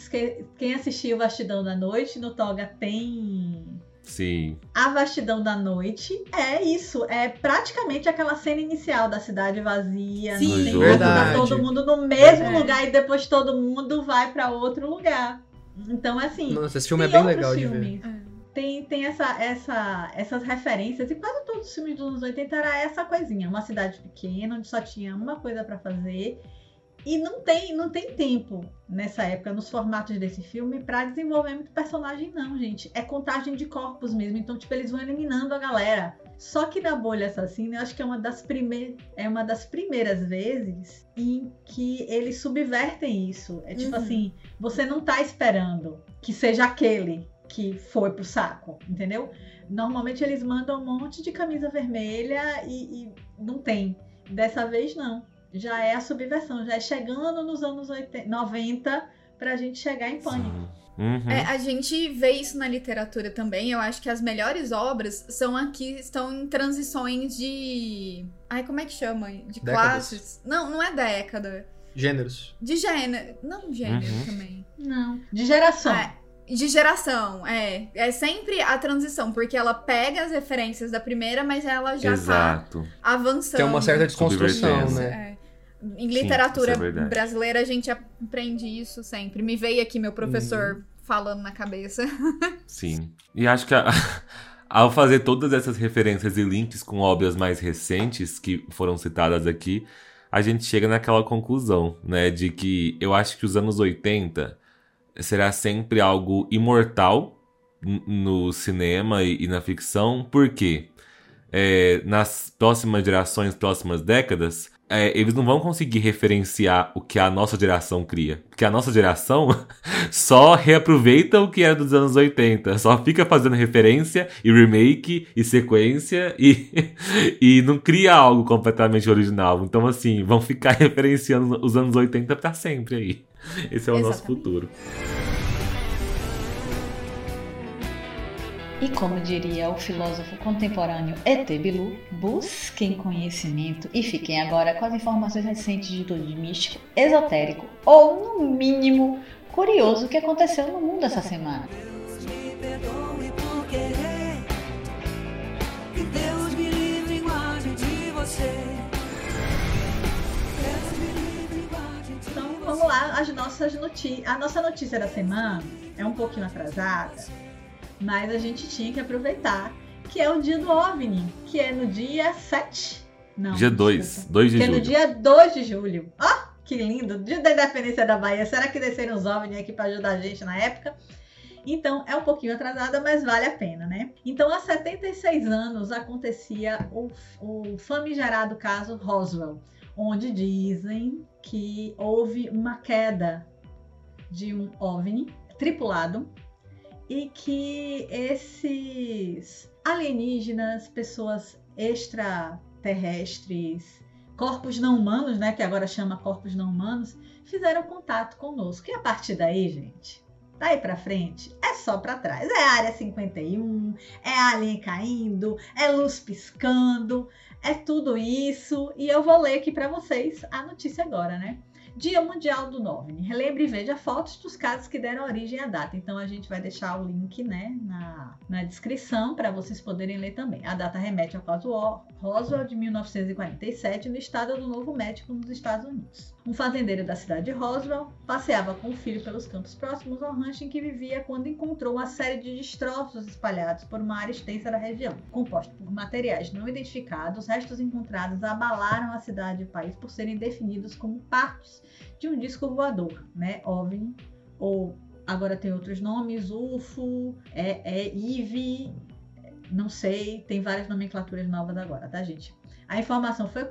Speaker 4: quem assistiu Vastidão da Noite, no Toga tem
Speaker 2: Sim.
Speaker 4: a vastidão da noite é isso, é praticamente aquela cena inicial da cidade vazia,
Speaker 3: Sim.
Speaker 4: tem
Speaker 5: jogo.
Speaker 4: tá todo mundo no mesmo
Speaker 3: É.
Speaker 4: lugar e depois todo mundo vai pra outro lugar. Então, assim,
Speaker 5: Nossa, esse filme é bem legal de ver.
Speaker 4: filmes. Tem, tem essa, essa, essas referências, e quase todos os filmes dos anos 80 era essa coisinha, uma cidade pequena, onde só tinha uma coisa pra fazer. E não tem, não tem tempo nessa época, nos formatos desse filme, pra desenvolver muito personagem, não, gente. É contagem de corpos mesmo. Então, tipo, eles vão eliminando a galera. Só que na bolha assassina, eu acho que é uma das, prime é uma das primeiras vezes em que eles subvertem isso. É tipo
Speaker 3: Uhum.
Speaker 4: assim, você não tá esperando que seja aquele que foi pro saco, entendeu? Normalmente eles mandam um monte de camisa vermelha e, e não tem. Dessa vez não. Já é a subversão, já é chegando nos anos 80, 90 pra gente chegar em pânico.
Speaker 2: Uhum.
Speaker 3: É, a gente vê isso na literatura também. Eu acho que as melhores obras são aqui estão em transições de. Ai, como é que chama? De
Speaker 5: Décadas.
Speaker 3: classes. Não, não é década.
Speaker 5: Gêneros.
Speaker 3: De gênero. Não gênero
Speaker 2: Uhum.
Speaker 3: também.
Speaker 4: Não. De geração.
Speaker 3: Ah, de geração, é. É sempre a transição, porque ela pega as referências da primeira, mas ela já
Speaker 2: Exato.
Speaker 3: tá avançando.
Speaker 5: Tem uma certa desconstrução, né?
Speaker 3: É. Em literatura
Speaker 2: isso é
Speaker 3: brasileira, a gente aprende isso sempre. Me veio aqui meu professor
Speaker 2: Uhum.
Speaker 3: falando na cabeça.
Speaker 2: Sim. E acho que a- ao fazer todas essas referências e links com obras mais recentes que foram citadas aqui, a gente chega naquela conclusão, né? De que eu acho que os anos 80 será sempre algo imortal no cinema e, e na ficção, porque é, nas próximas gerações, próximas décadas, é, eles não vão conseguir referenciar o que a nossa geração cria. Porque a nossa geração só reaproveita o que era dos anos 80. Só fica fazendo referência e remake e sequência e, e não cria algo completamente original. Então, assim, vão ficar referenciando os anos 80 pra sempre aí. Esse é o nosso
Speaker 3: Exatamente.
Speaker 2: futuro.
Speaker 7: E como diria o filósofo contemporâneo E.T. Bilu, busquem conhecimento e fiquem agora com as informações recentes de tudo de místico, esotérico ou, no mínimo, curioso que aconteceu no mundo essa semana.
Speaker 4: Então vamos lá, as nossas notícias. A nossa notícia da semana é um pouquinho atrasada, mas a gente tinha que aproveitar que é o dia do OVNI, que é no dia 7. Não.
Speaker 2: Dia 2,
Speaker 4: desculpa.
Speaker 2: 2 de
Speaker 4: Que é no
Speaker 2: julho.
Speaker 4: dia 2 de julho. Ó, que lindo! Dia da independência da Bahia. Será que desceram os OVNI aqui para ajudar a gente na época? Então, é um pouquinho atrasada, mas vale a pena, né? Então, há 76 anos acontecia o, o famigerado caso Roswell, onde dizem que houve uma queda de um OVNI tripulado e que esses alienígenas, pessoas extraterrestres, corpos não humanos, né, que agora chama corpos não humanos, fizeram contato conosco. E a partir daí, gente, daí pra frente, é só pra trás. É área 51, é alien caindo, é luz piscando, é tudo isso. E eu vou ler aqui pra vocês a notícia agora, né? Dia Mundial do OVNI. Relembre e veja fotos dos casos que deram origem à data. Então a gente vai deixar o link né, na, na descrição para vocês poderem ler também. A data remete ao caso Roswell de 1947 no estado do Novo México, nos Estados Unidos. Um fazendeiro da cidade de Roswell passeava com o filho pelos campos próximos ao rancho em que vivia quando encontrou uma série de destroços espalhados por uma área extensa da região. Composto por materiais não identificados, restos encontrados abalaram a cidade e o país por serem definidos como partes de um disco voador, né? OVNI, ou agora tem outros nomes, UFO, é, é IVI, não sei, tem várias nomenclaturas novas agora, tá, gente? A informação foi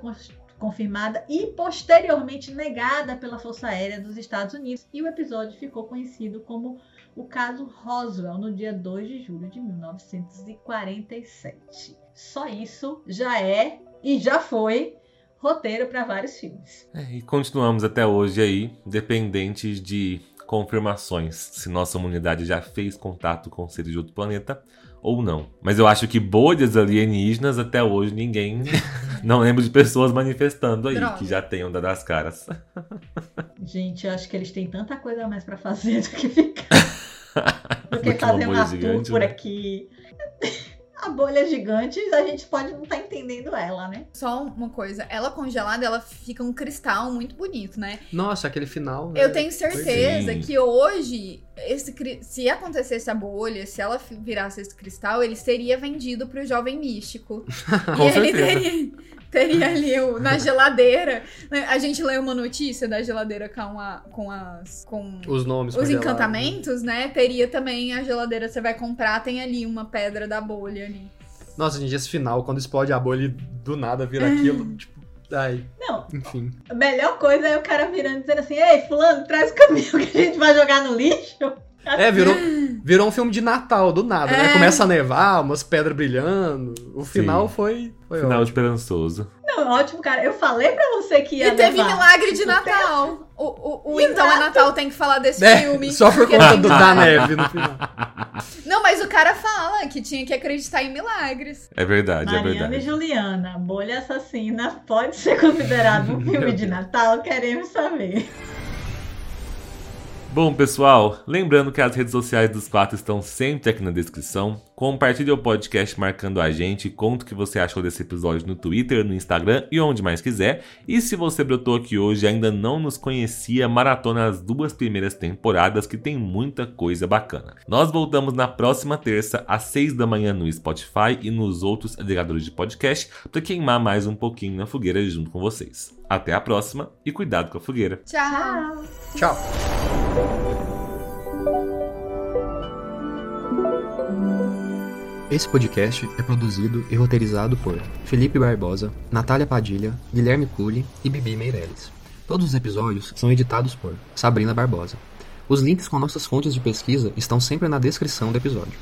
Speaker 4: confirmada e posteriormente negada pela Força Aérea dos Estados Unidos e o episódio ficou conhecido como o caso Roswell no dia 2 de julho de 1947. Só isso já é e já foi roteiro para vários filmes.
Speaker 2: É, e continuamos até hoje aí, dependentes de confirmações se nossa humanidade já fez contato com seres de outro planeta ou não. Mas eu acho que bolhas alienígenas até hoje ninguém não lembra de pessoas manifestando aí
Speaker 3: Droga.
Speaker 2: que já tenham dado as caras.
Speaker 4: Gente, eu acho que eles têm tanta coisa mais pra fazer do que ficar. do que
Speaker 2: Do que uma
Speaker 4: fazer uma tour
Speaker 2: gigante,
Speaker 4: por
Speaker 2: né?
Speaker 4: aqui. A bolha gigante, a gente pode não estar entendendo ela, né?
Speaker 3: Só uma coisa, ela congelada, ela fica um cristal muito bonito, né?
Speaker 5: Nossa, aquele final. né?
Speaker 3: Eu tenho certeza
Speaker 2: Sim.
Speaker 3: que hoje, esse, se acontecesse a bolha, se ela virasse esse cristal, ele seria vendido pro jovem místico. E ele
Speaker 5: certeza.
Speaker 3: teria, teria ali o- na geladeira. A gente leu uma notícia da geladeira com, a, com as. Com
Speaker 5: Os nomes.
Speaker 3: os encantamentos, né? Teria também a geladeira, você vai comprar, tem ali uma pedra da bolha ali.
Speaker 5: Nossa, gente, esse final, quando explode a bolha e do nada vira aquilo, tipo, ai,
Speaker 4: Não,
Speaker 5: enfim.
Speaker 4: a melhor coisa é o cara virando e dizendo assim: Ei, Fulano, traz o caminhão que a gente vai jogar no lixo.
Speaker 5: É, virou, virou um filme de Natal, do nada, né?
Speaker 3: É.
Speaker 5: Começa a nevar, umas pedras brilhando. O final
Speaker 2: Sim.
Speaker 5: foi, foi
Speaker 2: Final
Speaker 5: ótimo.
Speaker 2: esperançoso.
Speaker 4: Não, ótimo, cara. Eu falei pra você que ia
Speaker 3: E teve
Speaker 4: levar.
Speaker 3: milagre de Natal. O, o, o Então é Natal tem que falar desse
Speaker 5: É,
Speaker 3: filme.
Speaker 5: só por conta do, da neve no final.
Speaker 3: Não, mas o cara fala que tinha que acreditar em milagres.
Speaker 2: É verdade, é
Speaker 4: Mariana e
Speaker 2: verdade.
Speaker 4: Juliana, Bolha Assassina pode ser considerado um filme de. Natal? Queremos saber.
Speaker 2: Bom, pessoal, lembrando que as redes sociais dos quatro estão sempre aqui na descrição. Compartilhe o podcast marcando a gente, conta o que você achou desse episódio no Twitter, no Instagram e onde mais quiser. E se você brotou aqui hoje e ainda não nos conhecia, maratona as duas primeiras temporadas que tem muita coisa bacana. Nós voltamos na próxima terça, às seis da manhã no Spotify e nos outros agregadores de podcast para queimar mais um pouquinho na fogueira junto com vocês. Até a próxima e cuidado com a fogueira.
Speaker 3: Tchau.
Speaker 5: Tchau. Esse podcast é produzido e roteirizado por Felipe Barbosa, Natália Padilha, Guilherme Cury e Bibi Meirelles. Todos os episódios são editados por Sabrina Barbosa. Os links com nossas fontes de pesquisa estão sempre na descrição do episódio.